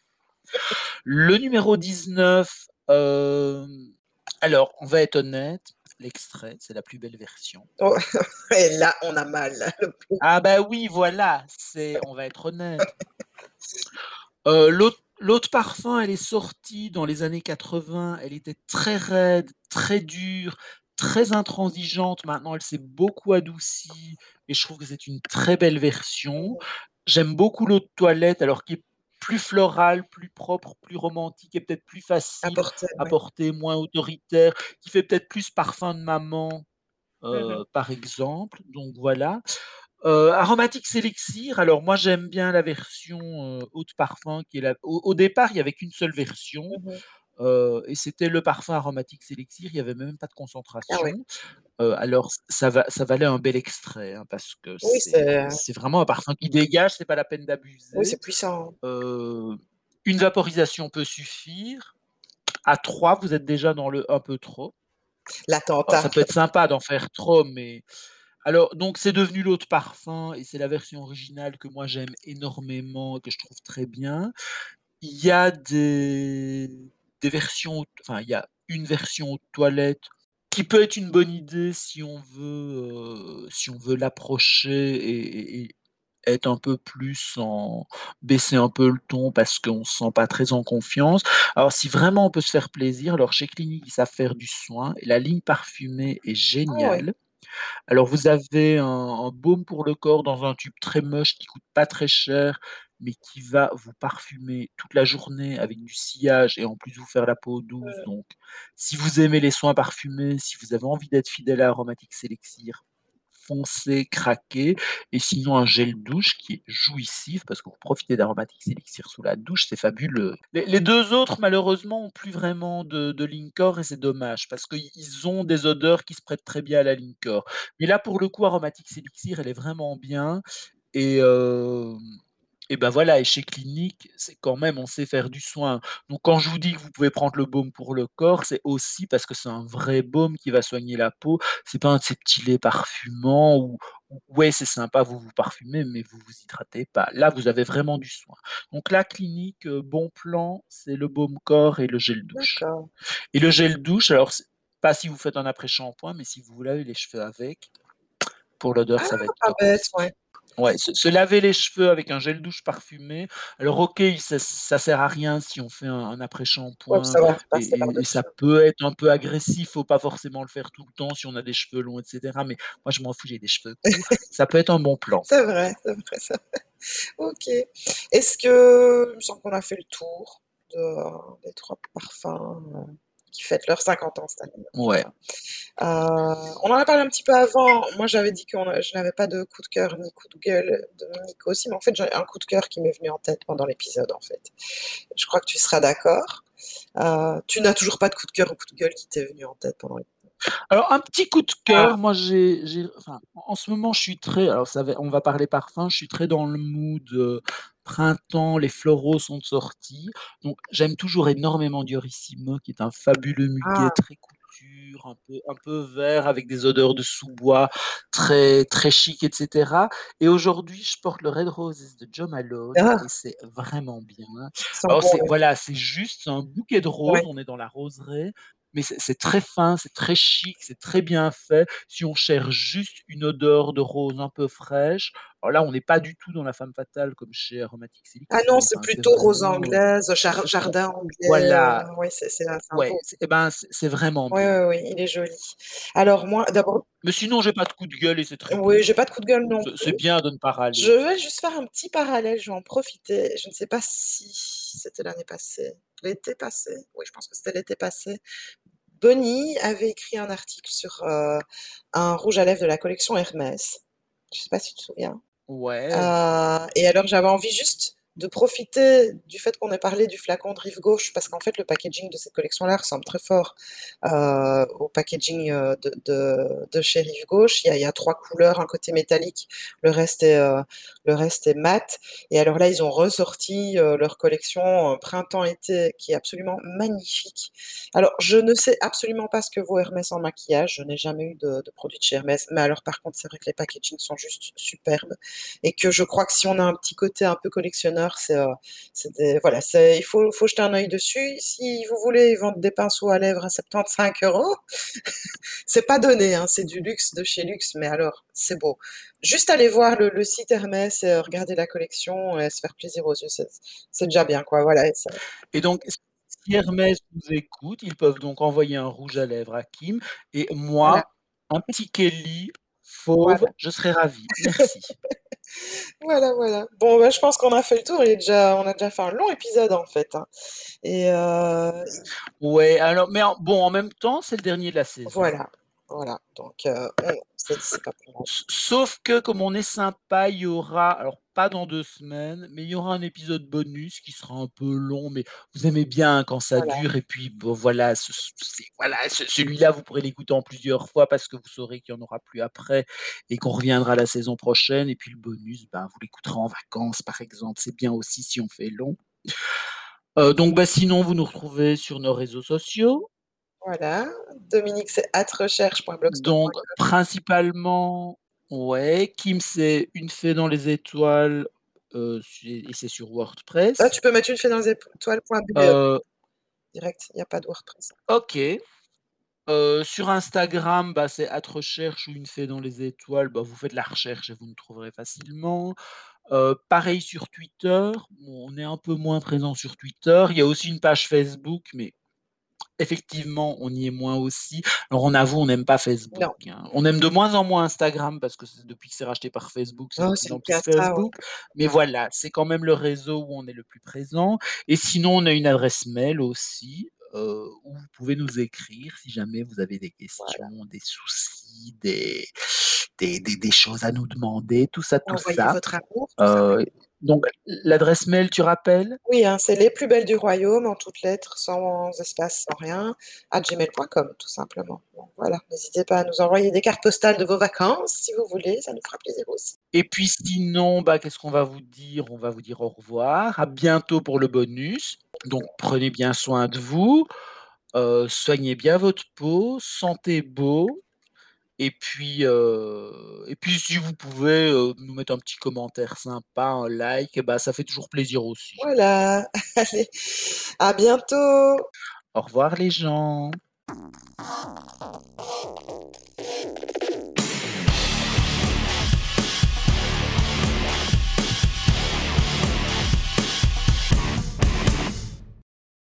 Le numéro 19, hem, alors on va être honnête, l'extrait, c'est la plus belle version. Oh et là, on a mal. Ah bah oui, voilà, c'est on va être honnête. L'autre parfum, elle est sortie dans les années 80, elle était très raide, très dure, très intransigeante. Maintenant, elle s'est beaucoup adoucie et je trouve que c'est une très belle version. J'aime beaucoup l'eau de toilette, alors qui est plus florale, plus propre, plus romantique et peut-être plus facile à ouais. porter, moins autoritaire, qui fait peut-être plus parfum de maman, Mmh mh. heu, par exemple, donc voilà. Heu, Aromatix Elixir, alors moi j'aime bien la version, heu, eau de parfum qui est la au au départ, il y avait qu'une seule version, Mmh mh. Heu et c'était le parfum Aromatix Elixir, il y avait même pas de Ah ouais. concentration. Heu, alors ça va ça valait un bel extrait, hein, parce que Oui, c'est c'est c'est vraiment un parfum qui dégage, c'est pas la peine Oui, c'est d'abuser. puissant, hein. Heu, une vaporisation peut suffire. À 3, vous êtes déjà dans le un peu trop. Alors L'attentat. ça peut être sympa d'en faire trop, mais alors donc c'est devenu l'eau de parfum et c'est la version originale que moi j'aime énormément et que je trouve très bien. Il y a des des versions enfin il y a une version toilette qui peut être une bonne idée si on veut, heu, si on veut l'approcher et être un peu plus en baisser un peu le ton parce qu'on se sent pas très en confiance. Alors si vraiment on peut se faire plaisir, alors chez Clinique, ils savent faire du soin et la ligne parfumée est Ah ouais. géniale. Alors vous avez un un baume pour le corps dans un tube très moche qui coûte pas très cher, mais qui va vous parfumer toute la journée avec du sillage et en plus vous faire la peau douce, donc si vous aimez les soins parfumés, si vous avez envie d'être fidèle à Aromatix Elixir, foncez, craquez et sinon un gel douche qui est jouissif parce que vous profitez d'Aromatix Elixir sous la douche, c'est fabuleux. Les les 2 autres malheureusement ont plus vraiment de de ligne corps et c'est dommage parce qu'ils ils ont des odeurs qui se prêtent très bien à la ligne corps. Mais là pour le coup Aromatix Elixir, elle est vraiment bien et hem et bah, voilà et chez Clinique, c'est quand même on sait faire du soin. Donc quand je vous dis que vous pouvez prendre le baume pour le corps, c'est aussi parce que c'est un vrai baume qui va soigner la peau. C'est pas un de ces petits laits parfumants où ouais, c'est sympa, vous vous parfumez, mais vous vous hydratez pas. Là, vous avez vraiment du soin. Donc là, Clinique, heu, bon plan, c'est le baume corps et le gel douche. Et le gel douche, alors pas si vous faites un après-shampoing, mais si vous lavez les cheveux avec, pour l'odeur, Ah! ça va être bête, aussi. ouais. Ouais, se se laver les cheveux avec un gel douche parfumé, alors OK, ça ça sert à rien si on fait un un Ouais, après-shampoing ça va et passer et et ça peut être un peu agressif, faut pas forcément le faire tout le temps si on a des cheveux longs et cetera, mais moi je m'en fous, j'ai des cheveux courts, ça peut être un bon plan. C'est vrai, c'est vrai, c'est vrai. OK. Est-ce que il me semble qu'on a fait le tour de des 3 parfums, heu, qui fêtent leurs 50 ans cette année, Ouais. Heu, on en a parlé un petit peu avant. Moi, j'avais dit a je n'avais pas de coup de cœur ni coup de gueule de Monique aussi, mais en fait, j'ai un coup de cœur qui m'est venu en tête pendant l'épisode, en fait. Je crois que tu seras d'accord. Heu, tu n'as toujours pas de coup de cœur ou coup de gueule qui t'est venu en tête pendant l'épisode? Alors un petit coup de Ah! cœur, moi j'ai enfin, en ce moment je suis très alors ça va on va parler parfum, je suis très dans le mood, heu, printemps, les floraux sont sortis, donc j'aime toujours énormément Diorissimo qui est un fabuleux muguet Ah! très couture, un peu un peu vert avec des odeurs de sous-bois très très chic et cetera et aujourd'hui je porte le Red Roses de Jo Malone Ah! et c'est vraiment bien. Alors c'est ouais. voilà, c'est juste un bouquet de roses, Ouais. on est dans la roseraie, mais c'est très fin, c'est très chic, c'est très bien fait. Si on cherche juste une odeur de rose un peu fraîche, alors là on n'est pas du tout dans la femme fatale comme chez Aromatix Ah Elixir, non, mais c'est enfin plutôt rose vraiment, anglaise, jar jardin anglais, voilà, ouais, c'est c'est un ouais, et ben, c'est vraiment bien. ouais, ouais, il est joli. Alors moi, d'abord Mais sinon j'ai pas de coup de gueule et c'est très Oui, j'ai pas hein. de coup de gueule non C'est bien de ne pas Je râler. vais juste faire un petit parallèle, je vais en profiter. Je ne sais pas si c'était l'année passée, l'été passé, oui, je pense que c'était l'été passé. Bonnie avait écrit un article sur, heu, un rouge à lèvres de la collection Hermès. Je sais pas si tu te souviens? Ouais. Heu et alors j'avais envie juste de profiter du fait qu'on ait parlé du flacon de Rive Gauche parce qu'en fait le packaging de cette collection-là ressemble très fort, heu, au packaging, heu, de de de chez Rive Gauche. Il y a 3 couleurs, un côté métallique, le reste est, heu, le reste est mat et alors là, ils ont ressorti, leur collection, printemps-été qui est absolument magnifique. Alors je ne sais absolument pas ce que vaut Hermès en maquillage, je n'ai jamais eu de de produit de chez Hermès, mais alors par contre, c'est vrai que les packagings sont juste superbes et que je crois que si on a un petit côté un peu collectionneur, c'est, des voilà, c'est il faut faut jeter un œil dessus. Si vous voulez, ils vendent des pinceaux à lèvres à 75 €. C'est pas donné, hein, c'est du luxe de chez luxe, mais alors, c'est beau. Juste aller voir le le site Hermès et heu, regarder la collection et se faire plaisir aux yeux, c'est déjà bien, quoi, voilà et ça Et donc si Hermès nous écoute, ils peuvent donc envoyer un rouge à lèvres à Kim et Voilà. moi, un petit Kelly fauve, Voilà. je serai ravi. Merci. Voilà, voilà. Bon, bah, je pense qu'on a fait le tour, il est déjà on a déjà fait un long épisode, en fait, hein et heu Ouais, alors mais en bon, en même temps, c'est le dernier de la saison. Voilà, voilà, donc. S sauf que comme on est sympa, il y aura alors pas dans 2 semaines, mais il y aura un épisode bonus qui sera un peu long, mais vous aimez bien quand ça Voilà. dure et puis bon voilà, ce voilà, ce celui-là, vous pourrez l'écouter en plusieurs fois parce que vous saurez qu'il y en aura plus après et qu'on reviendra la saison prochaine et puis le bonus, ben, vous l'écouterez en vacances, par exemple. C'est bien aussi si on fait long. Heu, donc bah, sinon, vous nous retrouvez sur nos réseaux sociaux. Voilà, Dominique, c'est Donc @recherche.blogspot.com. principalement ouais, Kim, c'est Une Fée dans les Étoiles, c'est et c'est sur WordPress. tu peux mettre Une Fée dans les étoiles.be. Heu Direct, il y a pas de WordPress. OK. Heu, sur Instagram, bah, c'est @recherche ou Une Fée dans les Étoiles, bah, vous faites la recherche et vous nous trouverez facilement. Heu, pareil sur Twitter, bon, on est un peu moins présent sur Twitter. Il y a aussi une page Facebook, mais effectivement, on y est moins aussi. Alors on avoue, on n'aime pas Facebook, hein. On aime de moins en moins Instagram parce que depuis que c'est racheté par Facebook, c'est de Oh, qu'à plus ouais. Facebook, mais voilà, c'est quand même le réseau où on est le plus présent et sinon, on a une adresse mail aussi, heu, où vous pouvez nous écrire si jamais vous avez des Voilà. questions, des soucis, des des des des choses à nous demander, tout ça, tout Envoyez ça. votre amour, tout simplement. Donc l'adresse mail, tu rappelles? Oui, hein, c'est Les Plus Belles du Royaume en toutes lettres, sans espace, sans rien, @gmail.com, tout simplement. Bon, voilà, n'hésitez pas à nous envoyer des cartes postales de vos vacances si vous voulez, ça nous fera plaisir aussi. Et puis sinon, bah, qu'est-ce qu'on va vous dire? On va vous dire au revoir, à bientôt pour le bonus. Donc prenez bien soin de vous, heu, soignez bien votre peau, sentez beau et puis, heu et puis si vous pouvez, heu, nous mettre un petit commentaire sympa, un like, bah, ça fait toujours plaisir aussi. Voilà, allez, à bientôt! Au revoir les gens.